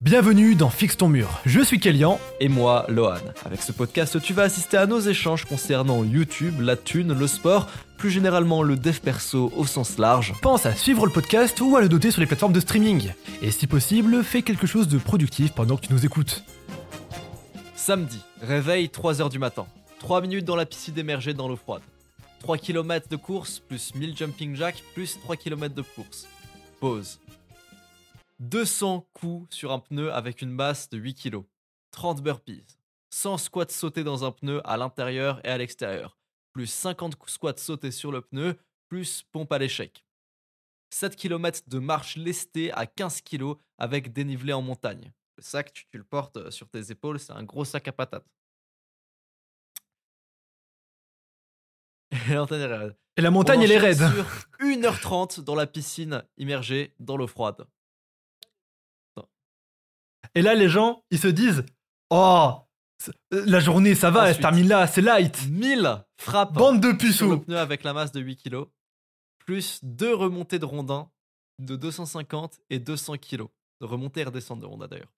Bienvenue dans Fixe ton mur. Je suis Kélian. Et moi, Lohan. Avec ce podcast, tu vas assister à nos échanges concernant YouTube, la thune, le sport, plus généralement le dev perso au sens large. Pense à suivre le podcast ou à le doter sur les plateformes de streaming. Et si possible, fais quelque chose de productif pendant que tu nous écoutes. Samedi, réveil 3h du matin. 3 minutes dans la piscine émergée dans l'eau froide. 3 km de course, plus 1000 jumping jacks, plus 3 km de course. Pause. 200 coups sur un pneu avec une masse de 8 kg. 30 burpees. 100 squats sautés dans un pneu à l'intérieur et à l'extérieur. Plus 50 squats sautés sur le pneu, plus pompe à l'échec. 7 km de marche lestée à 15 kg avec dénivelé en montagne. Le sac, tu, tu le portes euh, sur tes épaules, c'est un gros sac à patates. Et la montagne est raide. Et la montagne, On elle est raide. Sur 1h30 dans la piscine immergée dans l'eau froide. Et là, les gens, ils se disent Oh, c'est- la journée, ça va, elle se Ensuite. termine là, c'est light. 1000 frappes Bande de le puceaux. pneu avec la masse de 8 kg, plus deux remontées de rondins de 250 et 200 kg. De remontée et redescendre de rondins d'ailleurs.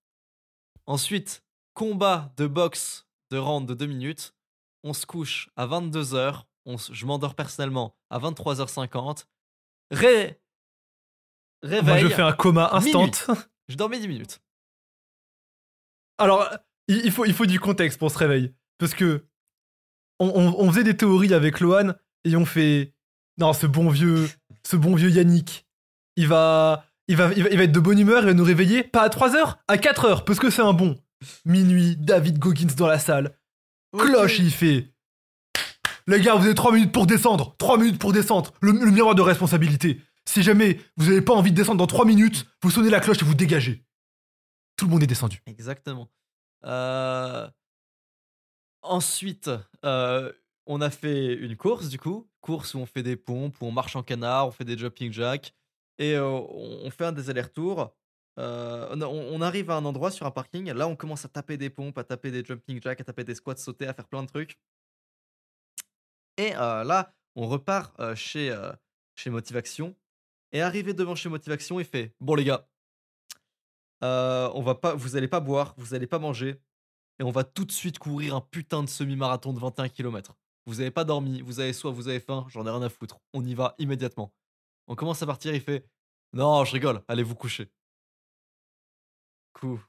Ensuite, combat de boxe de round de 2 minutes. On se couche à 22h. On se- je m'endors personnellement à 23h50. Ré... Réveil. Moi, je fais un coma instant. Minuit. Je dormais 10 minutes. Alors, il faut, il faut du contexte pour ce réveil. Parce que on, on- on faisait des théories avec Lohan et on fait Non, ce bon vieux, ce bon vieux Yannick, il va, il, va, il, va, il va être de bonne humeur, il va nous réveiller, pas à 3 heures, à 4 heures, parce que c'est un bon. Minuit, David Goggins dans la salle. Cloche, il fait Les gars, vous avez 3 minutes pour descendre. 3 minutes pour descendre. Le, le miroir de responsabilité. Si jamais vous n'avez pas envie de descendre dans 3 minutes, vous sonnez la cloche et vous dégagez. Tout le monde est descendu. Exactement. Euh, Ensuite, euh, on a fait une course du coup, course où on fait des pompes, où on marche en canard, on fait des jumping jacks, et euh, on fait un des allers-retours. On, arrive à un endroit sur un parking, là on commence à taper des pompes, à taper des jumping jacks, à taper des squats sautés, à faire plein de trucs. Et là, on repart chez, chez Motivation, et arrivé devant chez Motivation, il fait Bon les gars, euh, on va pas, vous allez pas boire, vous allez pas manger, et on va tout de suite courir un putain de semi-marathon de 21 km. Vous avez pas dormi, vous avez soif, vous avez faim, j'en ai rien à foutre. On y va immédiatement. On commence à partir, il fait Non, je rigole, allez vous coucher. Coup.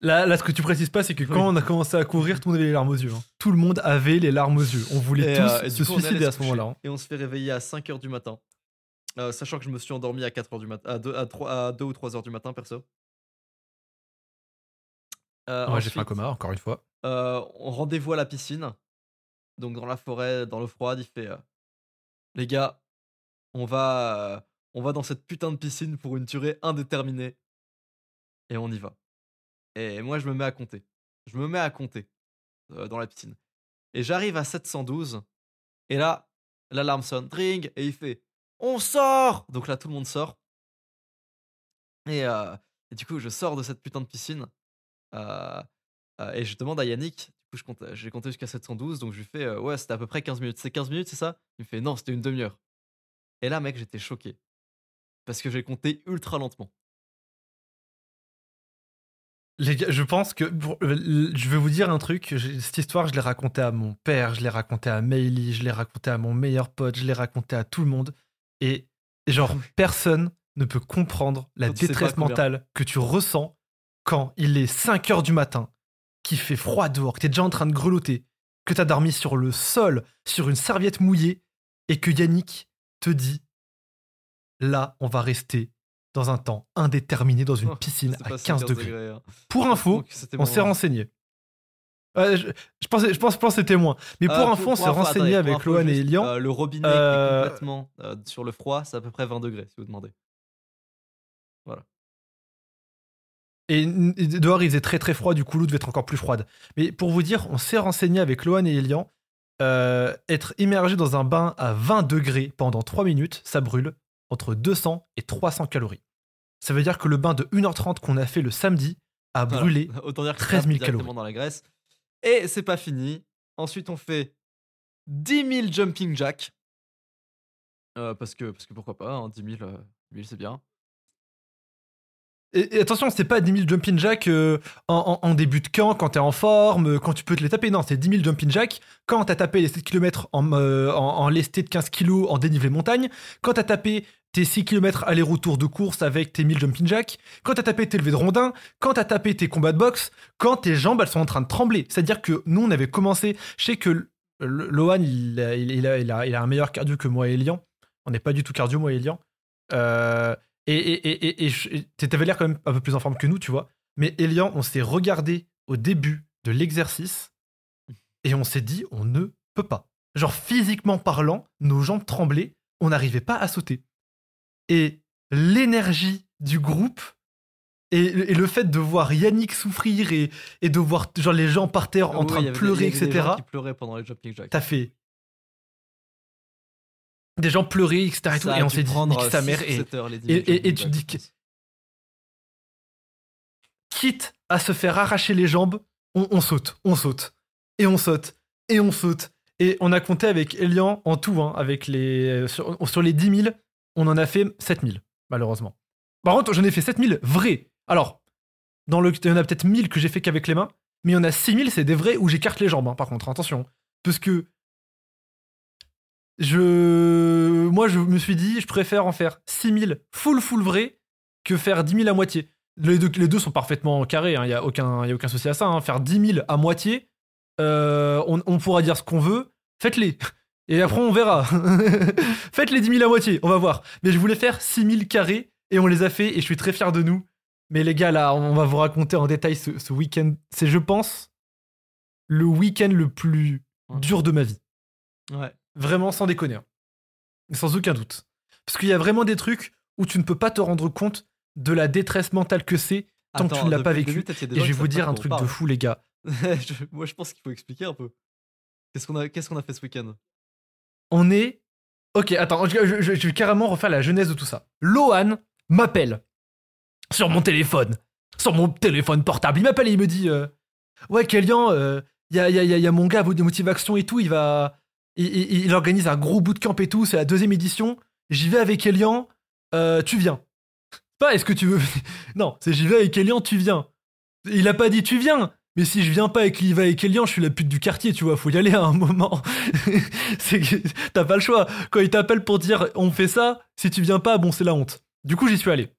Là, là, ce que tu précises pas, c'est que quand Oui. on a commencé à courir, tout le monde avait les larmes aux yeux. hein. Tout le monde avait les larmes aux yeux. On voulait Et, tous euh, et se coup, suicider à ce moment-là. hein. Et on se fait réveiller à 5h du matin. Euh, sachant que je me suis endormi à 4h du matin, à 2, à, 3, à 2 ou 3h du matin, perso. Euh, Ouais, j'ai fait un coma, encore une fois. Euh, on rendez-vous à la piscine. Donc dans la forêt, dans l'eau froide, il fait euh, Les gars, on va, euh, on va dans cette putain de piscine pour une durée indéterminée. Et on y va. Et moi, je me mets à compter. Je me mets à compter euh, dans la piscine. Et j'arrive à 712. Et là, l'alarme sonne, ring, et il fait On sort Donc là, tout le monde sort. Et, euh, et du coup, je sors de cette putain de piscine. Euh, euh, et je demande à Yannick, du coup, je compte, j'ai compté jusqu'à 712, donc je lui fais euh, Ouais, c'était à peu près 15 minutes. C'est 15 minutes, c'est ça? Il me fait Non, c'était une demi-heure. Et là, mec, j'étais choqué. Parce que j'ai compté ultra lentement. Les gars, je pense que. pour- je vais vous dire un truc. Cette histoire, je l'ai racontée à mon père, je l'ai racontée à Meili, je l'ai racontée à mon meilleur pote, je l'ai racontée à tout le monde. Et genre, personne ne peut comprendre la détresse mentale que tu ressens quand il est 5 heures du matin, qu'il fait froid dehors, que t'es déjà en train de grelotter, que t'as dormi sur le sol, sur une serviette mouillée, et que Yannick te dit Là, on va rester dans un temps indéterminé dans une Oh, piscine à pas 15 50 degrés. hein. Pour info, on s'est renseigné. Ouais, je, je pensais, je pense, je pense que c'était moins. Mais Euh, pour info, on s'est renseigné attendez, avec Lohan et Elian. euh, le robinet Euh, est complètement euh, sur le froid, c'est à peu près 20 degrés, si vous demandez. Et, et dehors, il faisait très très froid, du coup, l'eau devait être encore plus froide. Mais pour vous dire, on s'est renseigné avec Lohan et Elian. euh, être immergé dans un bain à 20 degrés pendant 3 minutes, ça brûle entre 200 et 300 calories. Ça veut dire que le bain de 1h30 qu'on a fait le samedi a Voilà. brûlé. Autant dire que 13 000 directement calories. dans la graisse. Et c'est pas fini. Ensuite, on fait 10 000 jumping jacks. Euh, parce, que, parce que pourquoi pas, hein, 10 000, euh, 1000, c'est bien. Et, et attention, c'est pas 10 000 jumping jack euh, en, en- en début de camp, quand t'es en forme, euh, quand tu peux te les taper. Non, c'est 10 000 jumping jack quand t'as tapé les 7 km euh, en, en lesté de 15 kg en dénivelé montagne, quand t'as tapé tes 6 km aller-retour de course avec tes 1000 jumping jack, quand t'as tapé tes levées de rondin, quand t'as tapé tes combats de boxe, quand tes jambes elles sont en train de trembler. C'est-à-dire que nous on avait commencé, je sais que Lohan il a, il, a, il a- il a un meilleur cardio que moi et Elian. On n'est pas du tout cardio moi et Elian. Euh, et et, et, et t'avais l'air quand même un peu plus en forme que nous, tu vois. Mais Elian, on s'est regardé au début de l'exercice et on s'est dit on ne peut pas. Genre physiquement parlant, nos jambes tremblaient, on n'arrivait pas à sauter. Et l'énergie du groupe et, et le fait de voir Yannick souffrir et, et de voir genre les gens par terre en Oui, train de pleurer, avait des etc. gens qui pleuraient pendant les jumping jacks. T'as fait des gens pleurer, etc. Et, tout, et on s'est dit nique sa mère. Et heures, les 10 et- 000 et- et jumping tu dis que- quitte à se faire arracher les jambes, on, on saute, on saute, et on saute, et on saute. Et on a compté avec Elian en tout, hein, avec les, euh, sur, sur les 10 000, on en a fait 7 000, malheureusement. Par contre, j'en ai fait 7 000 vrais. Alors, dans le, il y en a peut-être 1000 que j'ai fait qu'avec les mains, mais il y en a 6 000, c'est des vrais où j'écarte les jambes, hein, par contre, attention. Parce que je, moi, je me suis dit, je préfère en faire 6 000 full, full vrai que faire 10 000 à moitié. Les deux, les sont parfaitement carrés, il n'y a, aucun, y a aucun souci à ça. hein. Faire 10 000 à moitié, euh, on, on pourra dire ce qu'on veut, faites-les. Et après, on verra. Faites les 10 000 à moitié, on va voir. Mais je voulais faire 6 000 carrés et on les a fait et je suis très fier de nous. Mais les gars, là, on va vous raconter en détail ce, ce week-end. C'est, je pense, le week-end le plus Ouais. dur de ma vie. Ouais. Vraiment, sans déconner. hein. Sans aucun doute. Parce qu'il y a vraiment des trucs où tu ne peux pas te rendre compte de la détresse mentale que c'est tant que tu ne l'as pas vécu. Et je vais vous dire un truc de fou, les gars. Je- Moi, je pense qu'il faut expliquer un peu. Qu'est-ce qu'on a, qu'est-ce qu'on a fait ce week-end? On est. Ok, attends, je, vais carrément refaire la genèse de tout ça. Lohan m'appelle sur mon téléphone, sur mon téléphone portable. Il m'appelle et il me dit euh, Ouais, Kélian, il y, a, y a- y a- y a mon gars de Motivation et tout, il va. Il organise un gros bootcamp et tout, c'est la deuxième édition. J'y vais avec Elian, euh, tu viens. Pas est-ce que tu veux. non, c'est j'y vais avec Elian, tu viens. Il a pas dit tu viens. Mais si je viens pas et qu'il y va avec Elian, je suis la pute du quartier, tu vois, faut y aller à un moment. c'est que t'as pas le choix. Quand il t'appelle pour dire on fait ça, si tu viens pas, bon, c'est la honte. Du coup, j'y suis allé.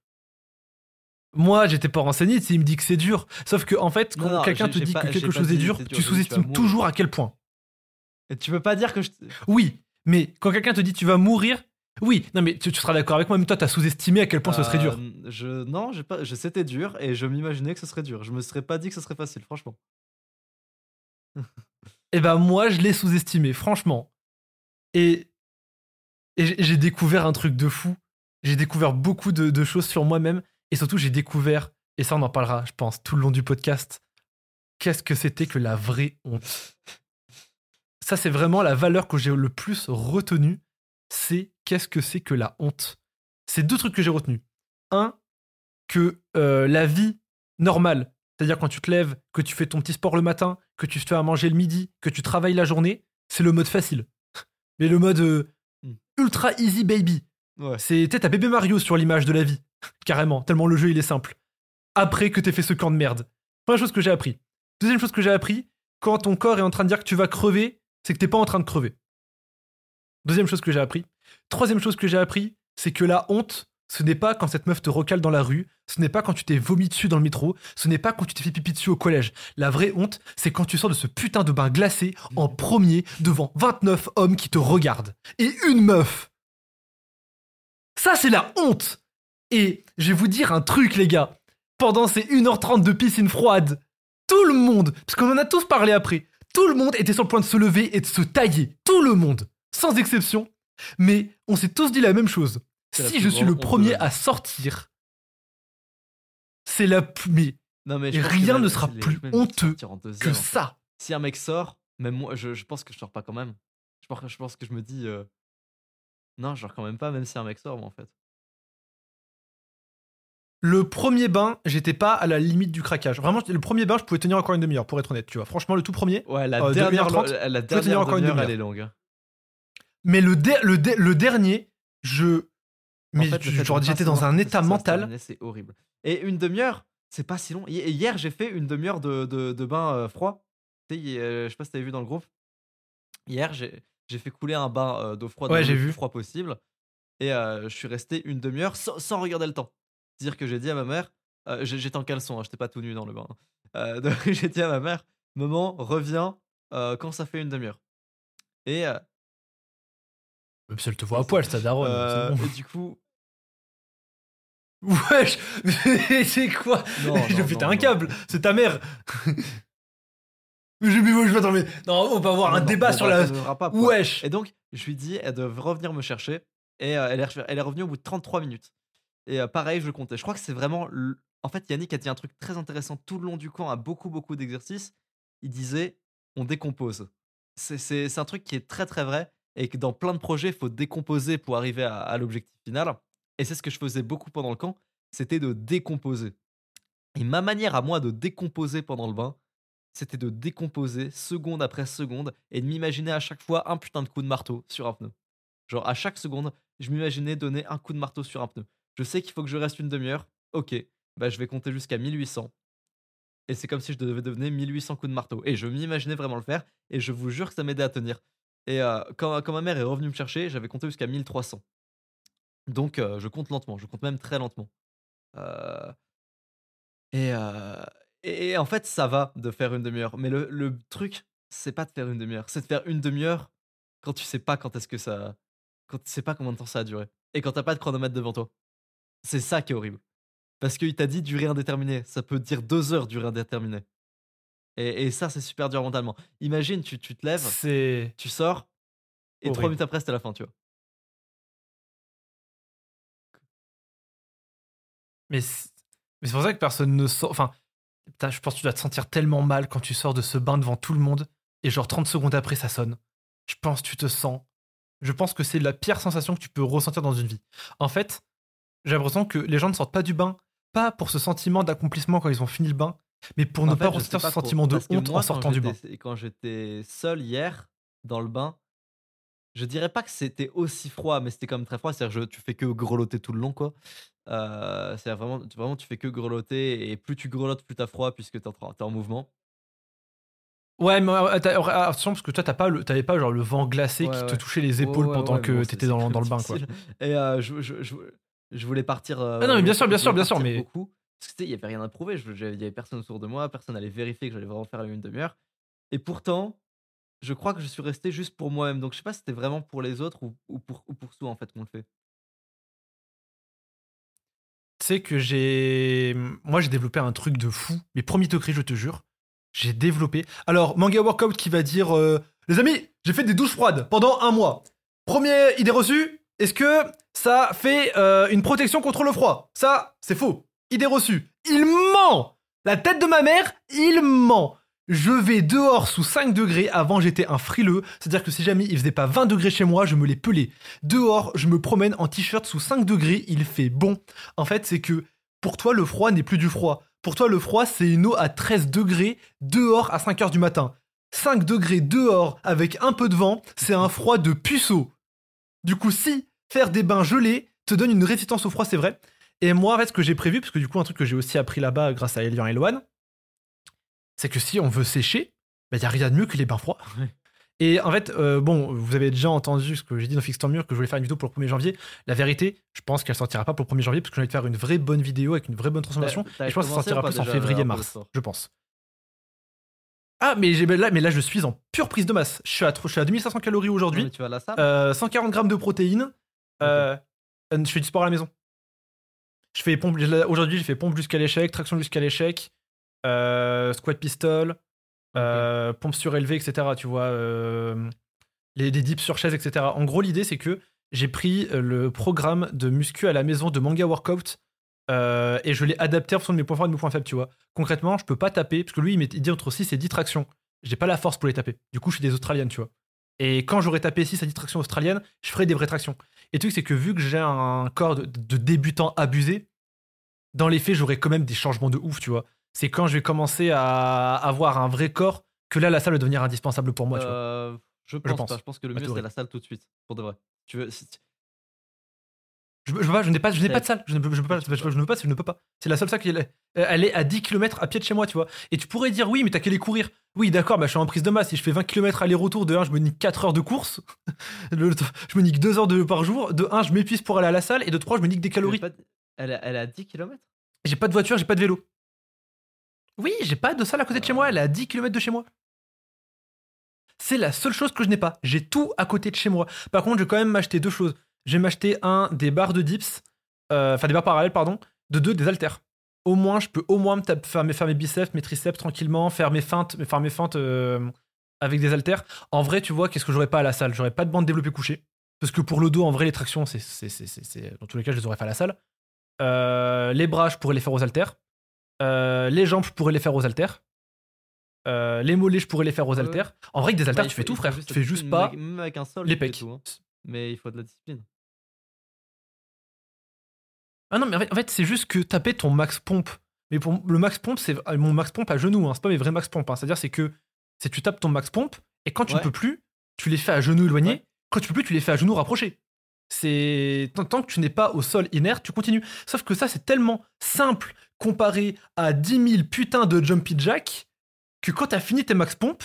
Moi, j'étais pas renseigné, s'il me dit que c'est dur. Sauf que, en fait, quand quelqu'un te dit pas- que quelque chose est dur, tu sous-estimes toujours à quel point. Et tu peux pas dire que je. Oui, mais quand quelqu'un te dit tu vas mourir, oui, non, mais tu, tu seras d'accord avec moi, même toi, t'as sous-estimé à quel point ce serait dur. Euh, Je, non, pas, je, c'était dur et je m'imaginais que ce serait dur. Je me serais pas dit que ce serait facile, franchement. Eh ben moi, je l'ai sous-estimé, franchement. Et, et j'ai- j'ai découvert un truc de fou. J'ai découvert beaucoup de, de choses sur moi-même. Et surtout, j'ai découvert, et ça on en parlera, je pense, tout le long du podcast, qu'est-ce que c'était que la vraie honte. Ça, c'est vraiment la valeur que j'ai le plus retenue. C'est qu'est-ce que c'est que la honte. C'est deux trucs que j'ai retenus. Un, que euh, la vie normale, c'est-à-dire quand tu te lèves, que tu fais ton petit sport le matin, que tu te fais à manger le midi, que tu travailles la journée, c'est le mode facile. Mais le mode euh, Hmm. ultra easy baby. Ouais. C'est peut-être à bébé Mario sur l'image de la vie. Carrément, tellement le jeu il est simple. Après que t'aies fait ce camp de merde. Première chose que j'ai appris. Deuxième chose que j'ai appris, quand ton corps est en train de dire que tu vas crever, c'est que t'es pas en train de crever. Deuxième chose que j'ai appris. Troisième chose que j'ai appris, c'est que la honte, ce n'est pas quand cette meuf te recale dans la rue, ce n'est pas quand tu t'es vomi dessus dans le métro, ce n'est pas quand tu t'es fait pipi dessus au collège. La vraie honte, c'est quand tu sors de ce putain de bain glacé en premier devant 29 hommes qui te regardent. Et une meuf. Ça, c'est la honte. Et je vais vous dire un truc, les gars. Pendant ces 1h30 de piscine froide, tout le monde, parce qu'on en a tous parlé après, tout le monde était sur le point de se lever et de se tailler. Tout le monde, sans exception. Mais on s'est tous dit la même chose. Si je suis le premier à sortir, c'est la plus. Mais Non, mais rien même- ne sera les- plus honteux que ça. Si un mec sort, même moi, je, je pense que je sors pas quand même. Je pense, je pense que je me dis. euh, Non, je sors quand même pas, même si un mec sort, moi, en fait. Le premier bain, j'étais pas à la limite du craquage. Vraiment, le premier bain, je pouvais tenir encore une demi-heure, pour être honnête, tu vois. Franchement, le tout premier. Ouais, la Euh, dernière, 2h30, la, la tenir dernière encore une demi-heure, demi-heure. elle est longue. Hein. Mais le, der- le, der- le dernier, je. Mais En fait, de j'étais dans un état mental. C'est horrible. Et une demi-heure, c'est pas si long. Hi- Hier, j'ai fait une demi-heure de, de, de bain euh, froid. Euh, je sais pas si t'avais vu dans le groupe. Hier, j'ai fait couler un bain euh, d'eau froide Ouais, le vu. plus froid possible. Et euh, je suis resté une demi-heure sans, sans regarder le temps. C'est-à-dire que j'ai dit à ma mère, j'étais en caleçon, hein, j'étais pas tout nu dans le bain. Donc j'ai dit à ma mère, maman, reviens quand ça fait une demi-heure. Et, euh, Même si elle te voit à poil, ta daronne. euh, bon. et du coup, Wesh Mais c'est quoi non, Je non, péter non, un câble, c'est ta mère Mais je moi, je vais attends, mais non, on va avoir Non, un débat sur la. pas. Wesh Et donc, je lui dis elle de revenir me chercher. Et euh, elle, est, elle est revenue au bout de 33 minutes. Et euh, pareil, je comptais. Je crois que c'est vraiment. En fait, Yannick a dit un truc très intéressant tout le long du camp, à beaucoup, beaucoup d'exercices. Il disait on décompose. C'est un truc qui est très, très vrai. Et que dans plein de projets, il faut décomposer pour arriver à, l'objectif final. Et c'est ce que je faisais beaucoup pendant le camp c'était de décomposer. Et ma manière à moi de décomposer pendant le bain, c'était de décomposer seconde après seconde et de m'imaginer à chaque fois un putain de coup de marteau sur un pneu. Genre à chaque seconde, je m'imaginais donner un coup de marteau sur un pneu. Je sais qu'il faut que je reste une demi-heure. Ok, bah je vais compter jusqu'à 1800. Et c'est comme si je devais donner 1800 coups de marteau. Et je m'imaginais vraiment le faire. Et je vous jure que ça m'aidait à tenir. Et quand, ma mère est revenue me chercher, j'avais compté jusqu'à 1300. Donc je compte lentement. Je compte même très lentement. Et, et en fait, ça va de faire une demi-heure. Mais le, le truc, c'est pas de faire une demi-heure. C'est de faire une demi-heure quand tu sais pas quand est-ce que ça. Quand tu sais pas combien de temps ça a duré. Et quand t'as pas de chronomètre devant toi. C'est ça qui est horrible. Parce qu'il t'a dit durée indéterminée. Ça peut dire deux heures durée indéterminée. Et, et ça, c'est super dur mentalement. Imagine, tu, tu te lèves, C'est. tu sors, et trois minutes après, c'était la fin, tu vois. Mais c'est mais c'est pour ça que personne ne sort. Enfin, putain, je pense que tu dois te sentir tellement mal quand tu sors de ce bain devant tout le monde et genre 30 secondes après ça sonne. Je pense que tu te sens. Je pense que c'est la pire sensation que tu peux ressentir dans une vie. En fait, j'ai l'impression que les gens ne sortent pas du bain, pas pour ce sentiment d'accomplissement quand ils ont fini le bain, mais pour ne En pas fait, ressentir ce sentiment de que honte moi, en sortant du bain. Quand j'étais seul hier, dans le bain, je dirais pas que c'était aussi froid, mais c'était quand même très froid. C'est-à-dire, je- tu fais que grelotter tout le long, quoi. Euh, c'est vraiment, tu- vraiment, tu fais que grelotter, et plus tu grelottes, plus t'as froid, puisque t'es en, mouvement. Ouais, mais euh, euh, attention parce que toi t'as pas t'avais pas genre le vent glacé Ouais, qui te touchait les épaules Ouais, pendant que bon, t'étais dans, le bain quoi. Et euh, je, je, je, je voulais partir. euh, Ah non, mais bien sûr, bien sûr, bien sûr, mais- beaucoup, parce que tu sais, il y avait rien à prouver. Il y avait personne autour de moi, personne allait vérifier que j'allais vraiment faire une demi-heure. Et pourtant, je crois que je suis resté juste pour moi-même. Donc je sais pas si c'était vraiment pour les autres ou, ou pour, ou pour soi en fait qu'on le fait. Tu sais que j'ai. Moi, j'ai développé un truc de fou. Mais premier degré, je te jure. J'ai développé. Alors, Manga Workout qui va dire euh, Les amis, j'ai fait des douches froides pendant un mois. Première idée reçue est-ce que ça fait euh, une protection contre le froid? Ça, c'est faux. Idée reçue. Il ment La tête de ma mère, il ment je vais dehors sous 5 degrés. Avant, j'étais un frileux. C'est-à-dire que si jamais il faisait pas 20 degrés chez moi, je me les pelais. Dehors, je me promène en t-shirt sous 5 degrés. Il fait bon. En fait, c'est que pour toi, le froid n'est plus du froid. Pour toi, le froid, c'est une eau à 13 degrés dehors à 5 heures du matin. 5 degrés dehors avec un peu de vent, c'est un froid de puceau. Du coup, si faire des bains gelés te donne une résistance au froid, c'est vrai. Et moi, en fait, ce que j'ai prévu, parce que du coup, un truc que j'ai aussi appris là-bas grâce à Elian et c'est que si on veut sécher, il n'y a rien de mieux que les bains froids. Ouais. Et en fait, euh, bon, vous avez déjà entendu ce que j'ai dit dans Fix Ton Mur, que je voulais faire une vidéo pour le 1er janvier. La vérité, je pense qu'elle sortira pas pour le 1er janvier, parce que j'ai envie de faire une vraie bonne vidéo avec une vraie bonne transformation. Et je pense que ça commencé sortira plus en février-mars, je pense. Ah, mais, là, mais là, je suis en pure prise de masse. Je suis à, je suis à 2500 calories aujourd'hui. mais tu vas à la salle Euh, 140 grammes de protéines. Euh, je fais du sport à la maison. Je fais pompe. Aujourd'hui, j'ai fait pompe jusqu'à l'échec, traction jusqu'à l'échec, euh, squat pistol, euh, pompe surélevée, etc. Tu vois, euh, les, des dips sur chaise, etc. En gros, l'idée, c'est que j'ai pris le programme de muscu à la maison de Manga Workout euh, et je l'ai adapté en fonction de mes points forts et de mes points faibles, tu vois. Concrètement, je peux pas taper, parce que lui, il, il dit entre 6 et 10 tractions. J'ai pas la force pour les taper. Du coup, je suis des australiennes, tu vois. Et quand j'aurai tapé 6 à 10 tractions australiennes, je ferai des vraies tractions. Et le truc, c'est que vu que j'ai un corps de, de débutant abusé, dans les faits, j'aurai quand même des changements de ouf, tu vois. C'est quand je vais commencer à avoir un vrai corps que là, la salle va devenir indispensable pour moi, tu vois. Euh, je pense, pense. pas. Je pense que le mieux, c'est la salle tout de suite. Pour de vrai. Tu veux, si- Je, je, je n'ai pas, je n'ai pas de salle. Je ne peux, pas, je, ne peux pas, je ne peux pas. C'est la seule salle qui est. Elle est à 10 km à pied de chez moi, tu vois. Et tu pourrais dire, oui, mais t'as qu'à aller courir. Oui, d'accord, bah, je suis en prise de masse. Si je fais 20 km aller-retour, de 1, je me nique 4 heures de course. Je me nique 2 heures de, par jour. De 1, je m'épuise pour aller à la salle. Et de 3, je me nique des calories. Pas Elle, a- elle a 10 km J'ai pas de voiture, j'ai pas de vélo. Oui, j'ai pas de salle à côté de chez moi, elle est à 10 km de chez moi. C'est la seule chose que je n'ai pas. J'ai tout à côté de chez moi. Par contre, je vais quand même m'acheter deux choses. Je vais m'acheter un des barres de dips, euh, enfin des barres parallèles, pardon, de deux des haltères. Au moins, je peux au moins me tape- faire, mes, faire mes biceps, mes triceps tranquillement, faire mes feintes, faire mes feintes euh, avec des haltères. En vrai, tu vois, qu'est-ce que j'aurais pas à la salle? J'aurais pas de bande développée couchée. Parce que pour le dos, en vrai, les tractions, c'est, c'est, c'est, c'est- c'est- dans tous les cas, je les aurais fait à la salle. Euh, les bras, je pourrais les faire aux haltères. Euh, les jambes, je pourrais les faire aux haltères. Euh, les mollets, je pourrais les faire aux Ouais, haltères. En vrai, avec des haltères, tu fais faut- tout, frère. Tu fais juste pas même avec- Même avec un sol, les pecs. tout, hein. Mais il faut de la discipline. Ah non, mais en fait, en fait, c'est juste que taper ton max pompe. Mais pour le max pompe, c'est euh, mon max pompe à genoux. Hein. C'est pas mes vrais max pompe. hein. C'est-à-dire, c'est que c'est tu tapes ton max pompe et quand tu Ouais. peux plus, tu les fais à genoux éloignés. Ouais. Quand tu peux plus, tu les fais à genoux rapprochés. C'est tant, que tu n'es pas au sol inerte, tu continues. Sauf que ça, c'est tellement simple comparé à 10 000 putains de jumpy jack que quand t'as fini tes max pompes,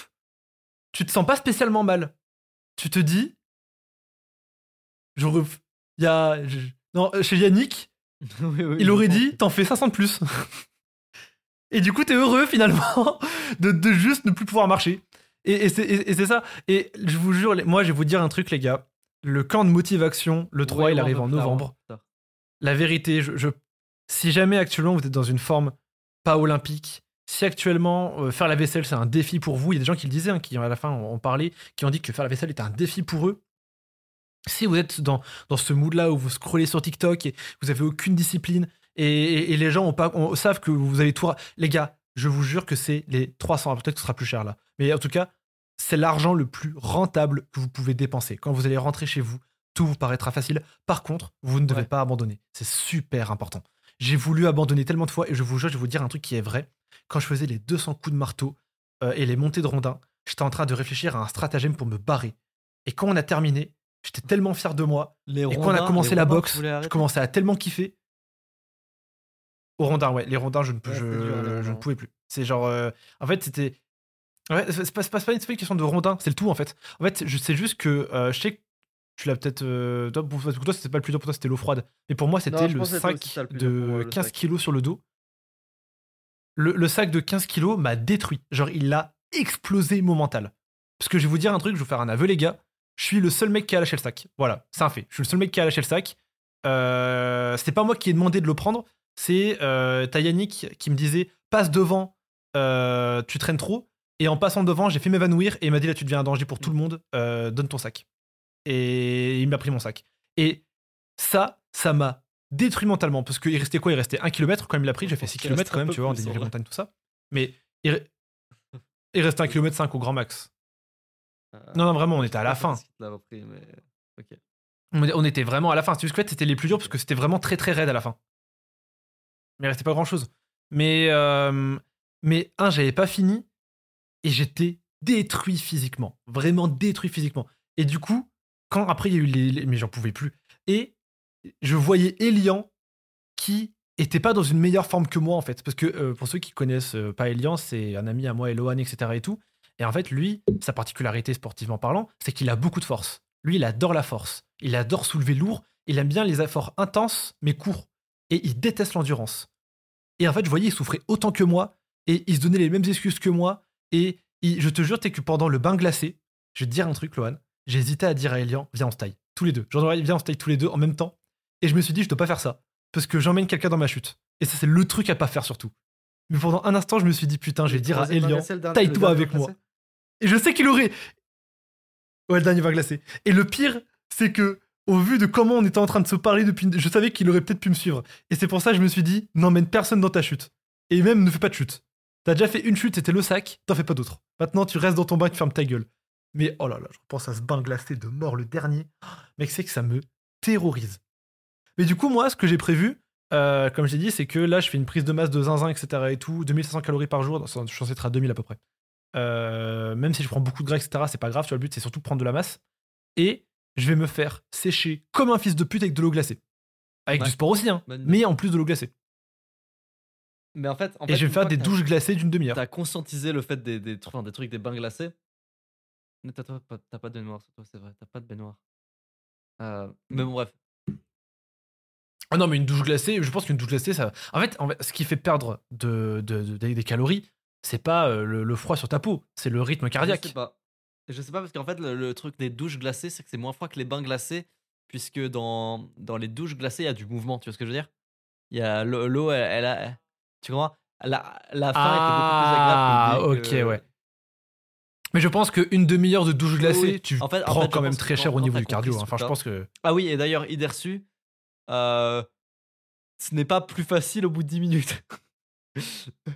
tu te sens pas spécialement mal. Tu te dis, je ref- il y a, je- non, chez Yannick, Oui, oui, il aurait dit, t'en fais 500 de plus. et du coup, t'es heureux finalement de, de juste ne plus pouvoir marcher. Et, et c'est ça. Et je vous jure, moi, je vais vous dire un truc, les gars. Le camp de motivation, le 3, Ouais, il arrive en novembre. tard. La vérité, je, je- si jamais actuellement vous êtes dans une forme pas olympique, si actuellement euh, faire la vaisselle c'est un défi pour vous, il y a des gens qui le disaient, hein, qui à la fin ont, ont parlé, qui ont dit que faire la vaisselle était un défi pour eux. Si vous êtes dans, dans ce mood-là où vous scrollez sur TikTok et vous avez aucune discipline et, et- et les gens ont pas, savent que vous avez tout. Les gars, je vous jure que c'est les 300, peut-être que ce sera plus cher là. Mais en tout cas, c'est l'argent le plus rentable que vous pouvez dépenser. Quand vous allez rentrer chez vous, tout vous paraîtra facile. Par contre, vous ne devez Ouais. pas abandonner. C'est super important. J'ai voulu abandonner tellement de fois et je vous jure, je vais vous dire un truc qui est vrai. Quand je faisais les 200 coups de marteau euh, et les montées de rondins, j'étais en train de réfléchir à un stratagème pour me barrer. Et quand on a terminé, j'étais tellement fier de moi. Les Et quand on a rondins- commencé la rondins, boxe, je commençais à tellement kiffer. Aux rondins, ouais. Les rondins, je ne, peux, Ouais, je, dur, rondins. ne pouvais plus. C'est genre. euh, en fait, c'était. Ouais, c'est pas, c'est pas, c'est une c'est question de rondins, c'est le tout en fait. En fait, je sais juste que euh, je sais que tu l'as peut-être. euh, toi, pour, parce que toi, c'était pas le plus dur pour toi, c'était l'eau froide. Mais pour moi, c'était le sac le pour moi, de le 15 sac. kilos sur le dos. Le, le sac de 15 kilos m'a détruit. Genre, il a explosé mon mental. Parce que je vais vous dire un truc, je vais vous faire un aveu, les gars. Je suis le seul mec qui a lâché le sac. Voilà, c'est un fait. Je suis le seul mec qui a lâché le sac. Euh, c'était pas moi qui ai demandé de le prendre. C'est euh, Yannick qui me disait passe devant, euh, tu traînes trop. Et en passant devant, j'ai fait m'évanouir et il m'a dit là tu deviens un danger pour tout le monde, euh, donne ton sac. Et il m'a pris mon sac. Et ça, ça m'a détruit mentalement parce qu'il restait quoi? Il restait 1 km quand il me l'a pris. J'ai fait 6 Il km quand un même, tu vois, en dénivelé montagne, tout ça. Mais il, re- il restait 1 km 5 au grand max. Euh, Non, non, vraiment, on était à la fin. mais. On était vraiment à la fin. C'est juste que c'était les plus durs parce que c'était vraiment très très raide à la fin. Mais il restait pas grand chose. Mais, euh, mais un, j'avais pas fini et j'étais détruit physiquement. Vraiment détruit physiquement. Et du coup, quand après il y a eu les. mais j'en pouvais plus. Et je voyais Elian qui était pas dans une meilleure forme que moi en fait. Parce que euh, pour ceux qui connaissent euh, pas Elian, c'est un ami à moi, Elohan, etc. et tout. Et en fait, lui, sa particularité sportivement parlant, c'est qu'il a beaucoup de force. Lui, il adore la force. Il adore soulever lourd. Il aime bien les efforts intenses, mais courts. Et il déteste l'endurance. Et en fait, je voyais, il souffrait autant que moi. Et il se donnait les mêmes excuses que moi. Et il- je te jure, t'es que pendant le bain glacé, je vais te dire un truc, Lohan. J'hésitais à dire à Elian, viens, on se taille. Tous les deux. Genre, viens, on se taille tous les deux en même temps. Et je me suis dit, je dois pas faire ça. Parce que j'emmène quelqu'un dans ma chute. Et ça, c'est le truc à pas faire surtout. Mais pendant un instant, je me suis dit, putain, je vais dire à Elian, taille-toi avec moi. et je sais qu'il aurait. Ouais, le dernier va glacer. Et le pire, c'est que, au vu de comment on était en train de se parler depuis. Je savais qu'il aurait peut-être pu me suivre. Et c'est pour ça que je me suis dit, n'emmène personne dans ta chute. Et même ne fais pas de chute. T'as déjà fait une chute, c'était le sac, t'en fais pas d'autres. Maintenant, tu restes dans ton bain, tu fermes ta gueule. Mais oh là là, je repense à ce bain glacé de mort, le dernier. Mec, c'est que ça me terrorise. Mais du coup, moi, ce que j'ai prévu, euh, comme j'ai dit, c'est que là, je fais une prise de masse de zinzin, etc. et tout, 2500 calories par jour. Je suis censé être à 2000 à peu près. Euh, même si je prends beaucoup de gras, etc., c'est pas grave. Tu vois, le but, c'est surtout de prendre de la masse. Et je vais me faire sécher comme un fils de pute avec de l'eau glacée. Avec Ouais. du sport aussi, hein. Mais en plus de l'eau glacée. Mais en fait, en Et fait, je vais faire des douches glacées d'une demi-heure. T'as conscientisé le fait des, des, enfin, des trucs, des bains glacés. Mais t'as pas- t'as pas de baignoire, c'est vrai. T'as pas de baignoire. Euh, mais bon, bref. Ah non, mais une douche glacée, je pense qu'une douche glacée, ça. En fait, en fait, ce qui fait perdre de, de- de- des, des calories, c'est pas euh, le, le froid sur ta peau, c'est le rythme Je cardiaque. sais pas. Je sais pas parce qu'en fait, le, le truc des douches glacées, c'est que c'est moins froid que les bains glacés. Puisque dans, dans les douches glacées, il y a du mouvement. Tu vois ce que je veux dire? Il y a l'eau, l'eau, elle, elle a. Tu comprends? La, la fin Ah, était beaucoup plus agréable. que le dé- ok, que- ouais. Mais je pense qu'une demi-heure de douche glacée, oui. tu En fait- en prends fait, quand même très cher au niveau du cardio. hein. Enfin, je pense que. Ah oui, et d'ailleurs, idée reçue, euh, ce n'est pas plus facile au bout de 10 minutes.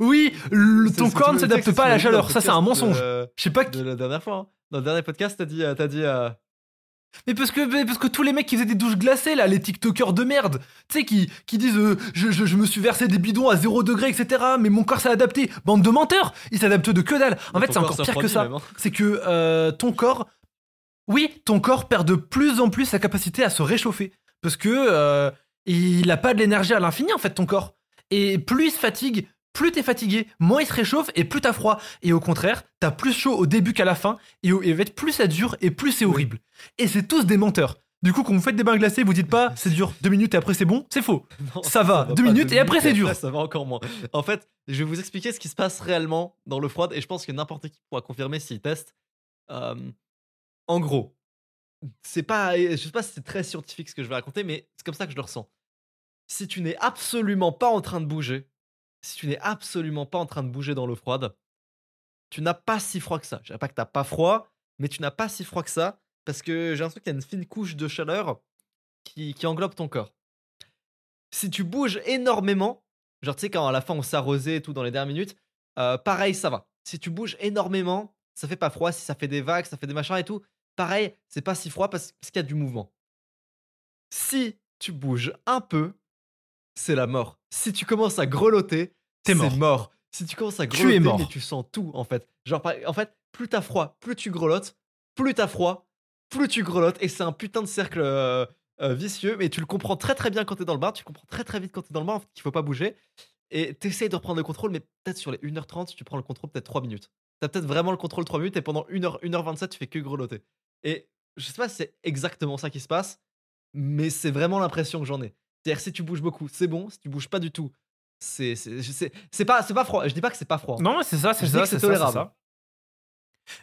Oui, le- ton corps ne s'adapte pas à la chaleur. le Ça, c'est un mensonge. de- Je sais pas De la dernière fois. hein. Dans le dernier podcast, t'as dit. euh, T'as dit euh, Mais parce que, parce que tous les mecs qui faisaient des douches glacées, là, les TikTokers de merde, tu sais, qui, qui disent euh, je, je- je me suis versé des bidons à 0 degré, etc., mais mon corps s'est adapté. Bande de menteurs Ils s'adaptent de que dalle. En fait, c'est encore pire que ça. hein. C'est que euh, ton corps. Oui, ton corps perd de plus en plus sa capacité à se réchauffer. Parce que euh, il a pas de l'énergie à l'infini, en fait, ton corps. Et plus il se fatigue, plus t'es fatigué, moins il se réchauffe et plus t'as froid. Et au contraire, t'as plus chaud au début qu'à la fin. Et, au- et en fait, plus ça dure et plus c'est horrible. Et c'est tous des menteurs. Du coup, quand vous faites des bains glacés, vous dites pas c'est dur deux minutes et après c'est bon, c'est faux. Non, Ça va, deux minutes et après, c'est dur. Ça va encore moins. En fait, je vais vous expliquer ce qui se passe réellement dans le froid et je pense que n'importe qui pourra confirmer s'il teste. Euh, en gros, c'est pas, je sais pas si c'est très scientifique ce que je vais raconter, mais c'est comme ça que je le ressens. Si tu n'es absolument pas en train de bouger, si tu n'es absolument pas en train de bouger dans l'eau froide, tu n'as pas si froid que ça. Je dirais pas que t'as pas froid, mais tu n'as pas si froid que ça parce que j'ai l'impression qu'il y a une fine couche de chaleur qui, qui englobe ton corps. Si tu bouges énormément, genre tu sais quand à la fin on s'arrosait et tout dans les dernières minutes, euh, pareil ça va. Si tu bouges énormément, ça fait pas froid. Si ça fait des vagues, ça fait des machins et tout, pareil, c'est pas si froid parce, parce qu'il y a du mouvement. Si tu bouges un peu, c'est la mort. Si tu commences à grelotter, T'es c'est mort. mort. Si tu commences à Tu es grelotter, mort. mais tu sens tout en fait. Genre en fait, plus t'as froid, plus tu grelottes, plus t'as froid, plus tu grelottes et c'est un putain de cercle euh, euh, vicieux. Mais tu le comprends très très bien quand t'es dans le bain. Tu comprends très très vite quand t'es dans le bain en fait, qu'il faut pas bouger et t'essayes de reprendre le contrôle, mais peut-être sur les 1h30, tu prends le contrôle peut-être 3 minutes. T'as peut-être vraiment le contrôle 3 minutes et pendant 1h, 1h27, tu fais que grelotter. Et je sais pas si c'est exactement ça qui se passe, mais c'est vraiment l'impression que j'en ai. C'est-à-dire, si tu bouges beaucoup, c'est bon. Si tu bouges pas du tout, c'est pas, c'est pas froid. Je dis pas que c'est pas froid. Non, c'est ça, c'est ça, c'est ça, tolérable. ça.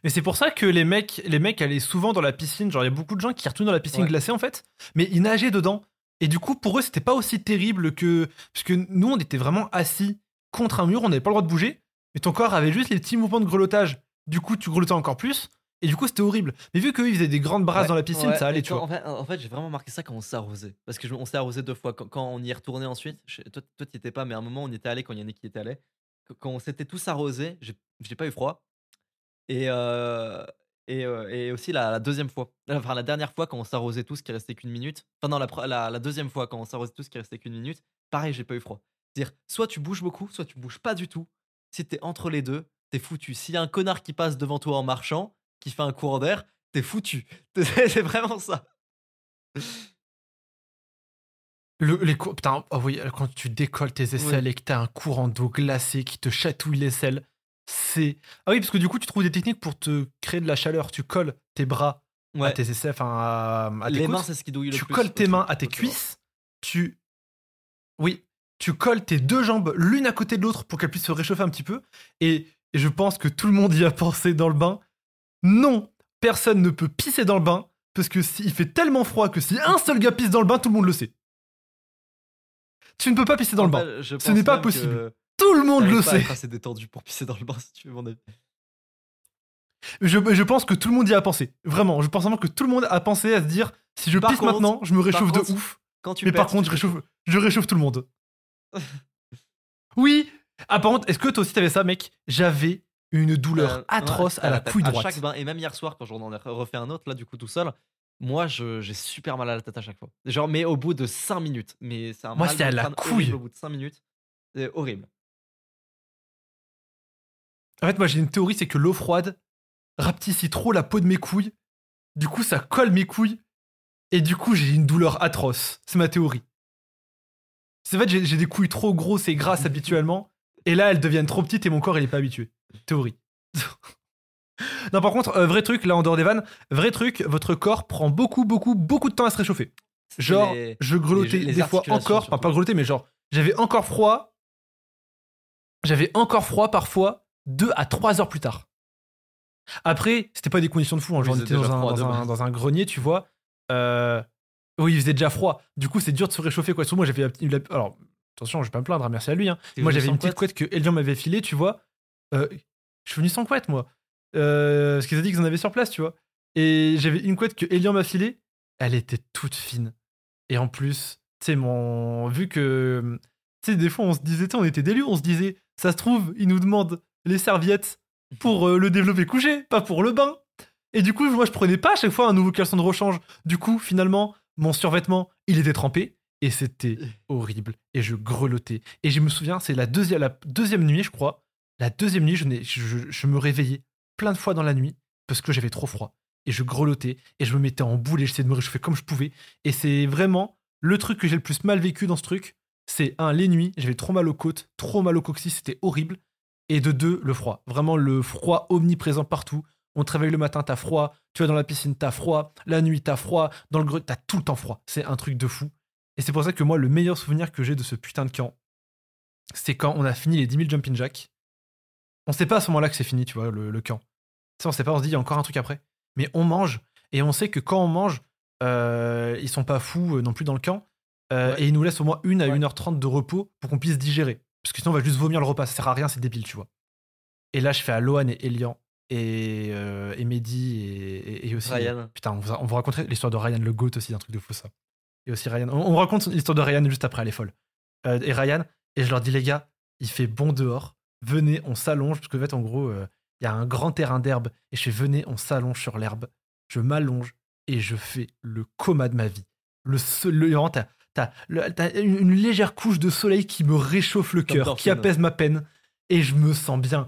Mais c'est pour ça que les mecs, les mecs allaient souvent dans la piscine. Genre, il y a beaucoup de gens qui retournent dans la piscine Ouais. glacée en fait, mais ils nageaient dedans. Et du coup, pour eux, c'était pas aussi terrible que. Parce que nous, on était vraiment assis contre un mur, on n'avait pas le droit de bouger, mais ton corps avait juste les petits mouvements de grelottage. Du coup, tu grelottais encore plus, et du coup, c'était horrible. Mais vu qu'eux, ils faisaient des grandes brasses Ouais, dans la piscine, ouais, ça allait, tu vois. En fait, en fait, j'ai vraiment marqué ça quand on s'est arrosé. Parce que je- on s'est arrosé deux fois. Quand, quand on y est retourné ensuite, je- toi, tu étais pas, mais à un moment, on y était allé quand Yannick y était allé. Qu- Quand on s'était tous arrosés, j'ai pas eu froid. Et, euh, et, euh, et aussi la, la deuxième fois, enfin la dernière fois quand on s'arrosait tous, qui restait qu'une minute. Enfin, non, la, la, la deuxième fois quand on s'arrosait tous, qui restait qu'une minute. Pareil, j'ai pas eu froid. C'est-à-dire, soit tu bouges beaucoup, soit tu bouges pas du tout. Si t'es entre les deux, t'es foutu. S'il y a un connard qui passe devant toi en marchant, qui fait un courant d'air, t'es foutu. C'est vraiment ça. Le, les cou- Putain, oh oui, quand tu décolles tes aisselles et que t'as un courant d'eau glacée qui te chatouille l'aisselle, c'est. Ah oui, parce que du coup, tu trouves des techniques pour te créer de la chaleur. Tu colles tes bras à tes aisselles, enfin à, à tes Les mains, c'est ce qui douille le tu plus. colles tes mains à tes cuisses. Tu. Oui, tu colles tes deux jambes l'une à côté de l'autre pour qu'elles puissent se réchauffer un petit peu. Et, et je pense que tout le monde y a pensé dans le bain. Non, personne ne peut pisser dans le bain parce que s'il fait tellement froid que si un seul gars pisse dans le bain, tout le monde le sait. Tu ne peux pas pisser dans le bain. je Ce n'est pas possible. Tout le monde le sait. assez détendu pour pisser dans le bain, si tu veux mon avis. Je, je pense que tout le monde y a pensé. Vraiment, je pense vraiment que tout le monde a pensé à se dire si je Par pisse contre- maintenant, je me réchauffe contre, de ouf. Quand tu Mais par contre, je réchauffe, je réchauffe tout le monde. oui. Ah, par contre, est-ce que toi aussi t'avais ça, mec? J'avais une douleur Euh, atroce ouais, à la couille À droite. chaque bain, et même hier soir, quand j'en ai refait un autre, là, du coup, tout seul, moi, j'ai super mal à la tête à chaque fois. Genre, mais au bout de 5 minutes. Mais c'est un Moi, c'est à la couille. horrible Au bout de 5 minutes. C'est horrible. En fait, moi, j'ai une théorie, c'est que l'eau froide rapetissit trop la peau de mes couilles. Du coup, ça colle mes couilles. Et du coup, j'ai une douleur atroce. C'est ma théorie. C'est vrai, j'ai des couilles trop grosses et grasses habituellement. Et là, elles deviennent trop petites et mon corps, il est pas habitué. Théorie. non, par contre, euh, vrai truc, là, en dehors des vannes, vrai truc, votre corps prend beaucoup, beaucoup, beaucoup de temps à se réchauffer. Genre, les- je grelottais les- les des fois encore, enfin pas grelotter, mais genre, j'avais encore froid. J'avais encore froid parfois deux à trois heures plus tard. Après, c'était pas des conditions de fou, hein, genre on était dans un, dans, un, base. dans un grenier, tu vois. Euh, oui, il faisait déjà froid. Du coup, c'est dur de se réchauffer, quoi. Moi, j'avais. Alors, attention, je vais pas me plaindre, hein, merci à lui. hein. Moi, j'avais une petite couette que Elian m'avait filée, tu vois. Euh, je suis venu sans couette, moi. Euh, parce qu'ils ont dit qu'ils en avaient sur place, tu vois. Et j'avais une couette que Elian m'a filée. Elle était toute fine. Et en plus, tu sais, mon. Vu que. Tu sais, des fois, on se disait, tu sais, on était délus, on se disait, ça se trouve, il nous demande les serviettes pour euh, le développer couché, pas pour le bain. Et du coup, moi, je prenais pas à chaque fois un nouveau caleçon de rechange. Du coup, finalement, mon survêtement, il était trempé. Et c'était horrible. Et je grelottais. Et je me souviens, c'est la deuxième, nuit, je crois. La deuxième nuit, je, me réveillais plein de fois dans la nuit parce que j'avais trop froid. Et je grelottais. Et je me mettais en boule et j'essayais de me réchauffer comme je pouvais. Et c'est vraiment le truc que j'ai le plus mal vécu dans ce truc. C'est un, les nuits, j'avais trop mal aux côtes, trop mal au coccyx, c'était horrible. Et de deux, le froid. Vraiment le froid omniprésent partout. On te réveille le matin, t'as froid. Tu vas dans la piscine, t'as froid. La nuit, t'as froid. Dans le grenier, t'as tout le temps froid. C'est un truc de fou. Et c'est pour ça que moi, le meilleur souvenir que j'ai de ce putain de camp, c'est quand on a fini les 10 000 jumping jack. On sait pas à ce moment-là que c'est fini, tu vois, le, le camp. Sais, on sait pas, on se dit, il y a encore un truc après. Mais on mange. Et on sait que quand on mange, euh, ils sont pas fous euh, non plus dans le camp. Euh, Ouais. Et ils nous laissent au moins une à Ouais. 1h30 de repos pour qu'on puisse digérer. Parce que sinon, on va juste vomir le repas. Ça sert à rien, c'est débile, tu vois. Et là, je fais à Lohan et Elian et, euh, et Mehdi et, et- et aussi. Ryan. Putain, on vous, on vous raconterait l'histoire de Ryan le GOAT aussi, un truc de fou ça. Et aussi Ryan. On, on raconte l'histoire de Ryan juste après, elle est folle. Euh, et Ryan, et je leur dis, les gars, il fait bon dehors. Venez, on s'allonge. Parce que, en fait, en gros, euh, il y a un grand terrain d'herbe. Et je fais, venez, on s'allonge sur l'herbe. Je m'allonge et je fais le coma de ma vie. Le, seul- le t'as, t'as une, légère couche de soleil qui me réchauffe le cœur, qui apaise ma peine. Et je me sens bien.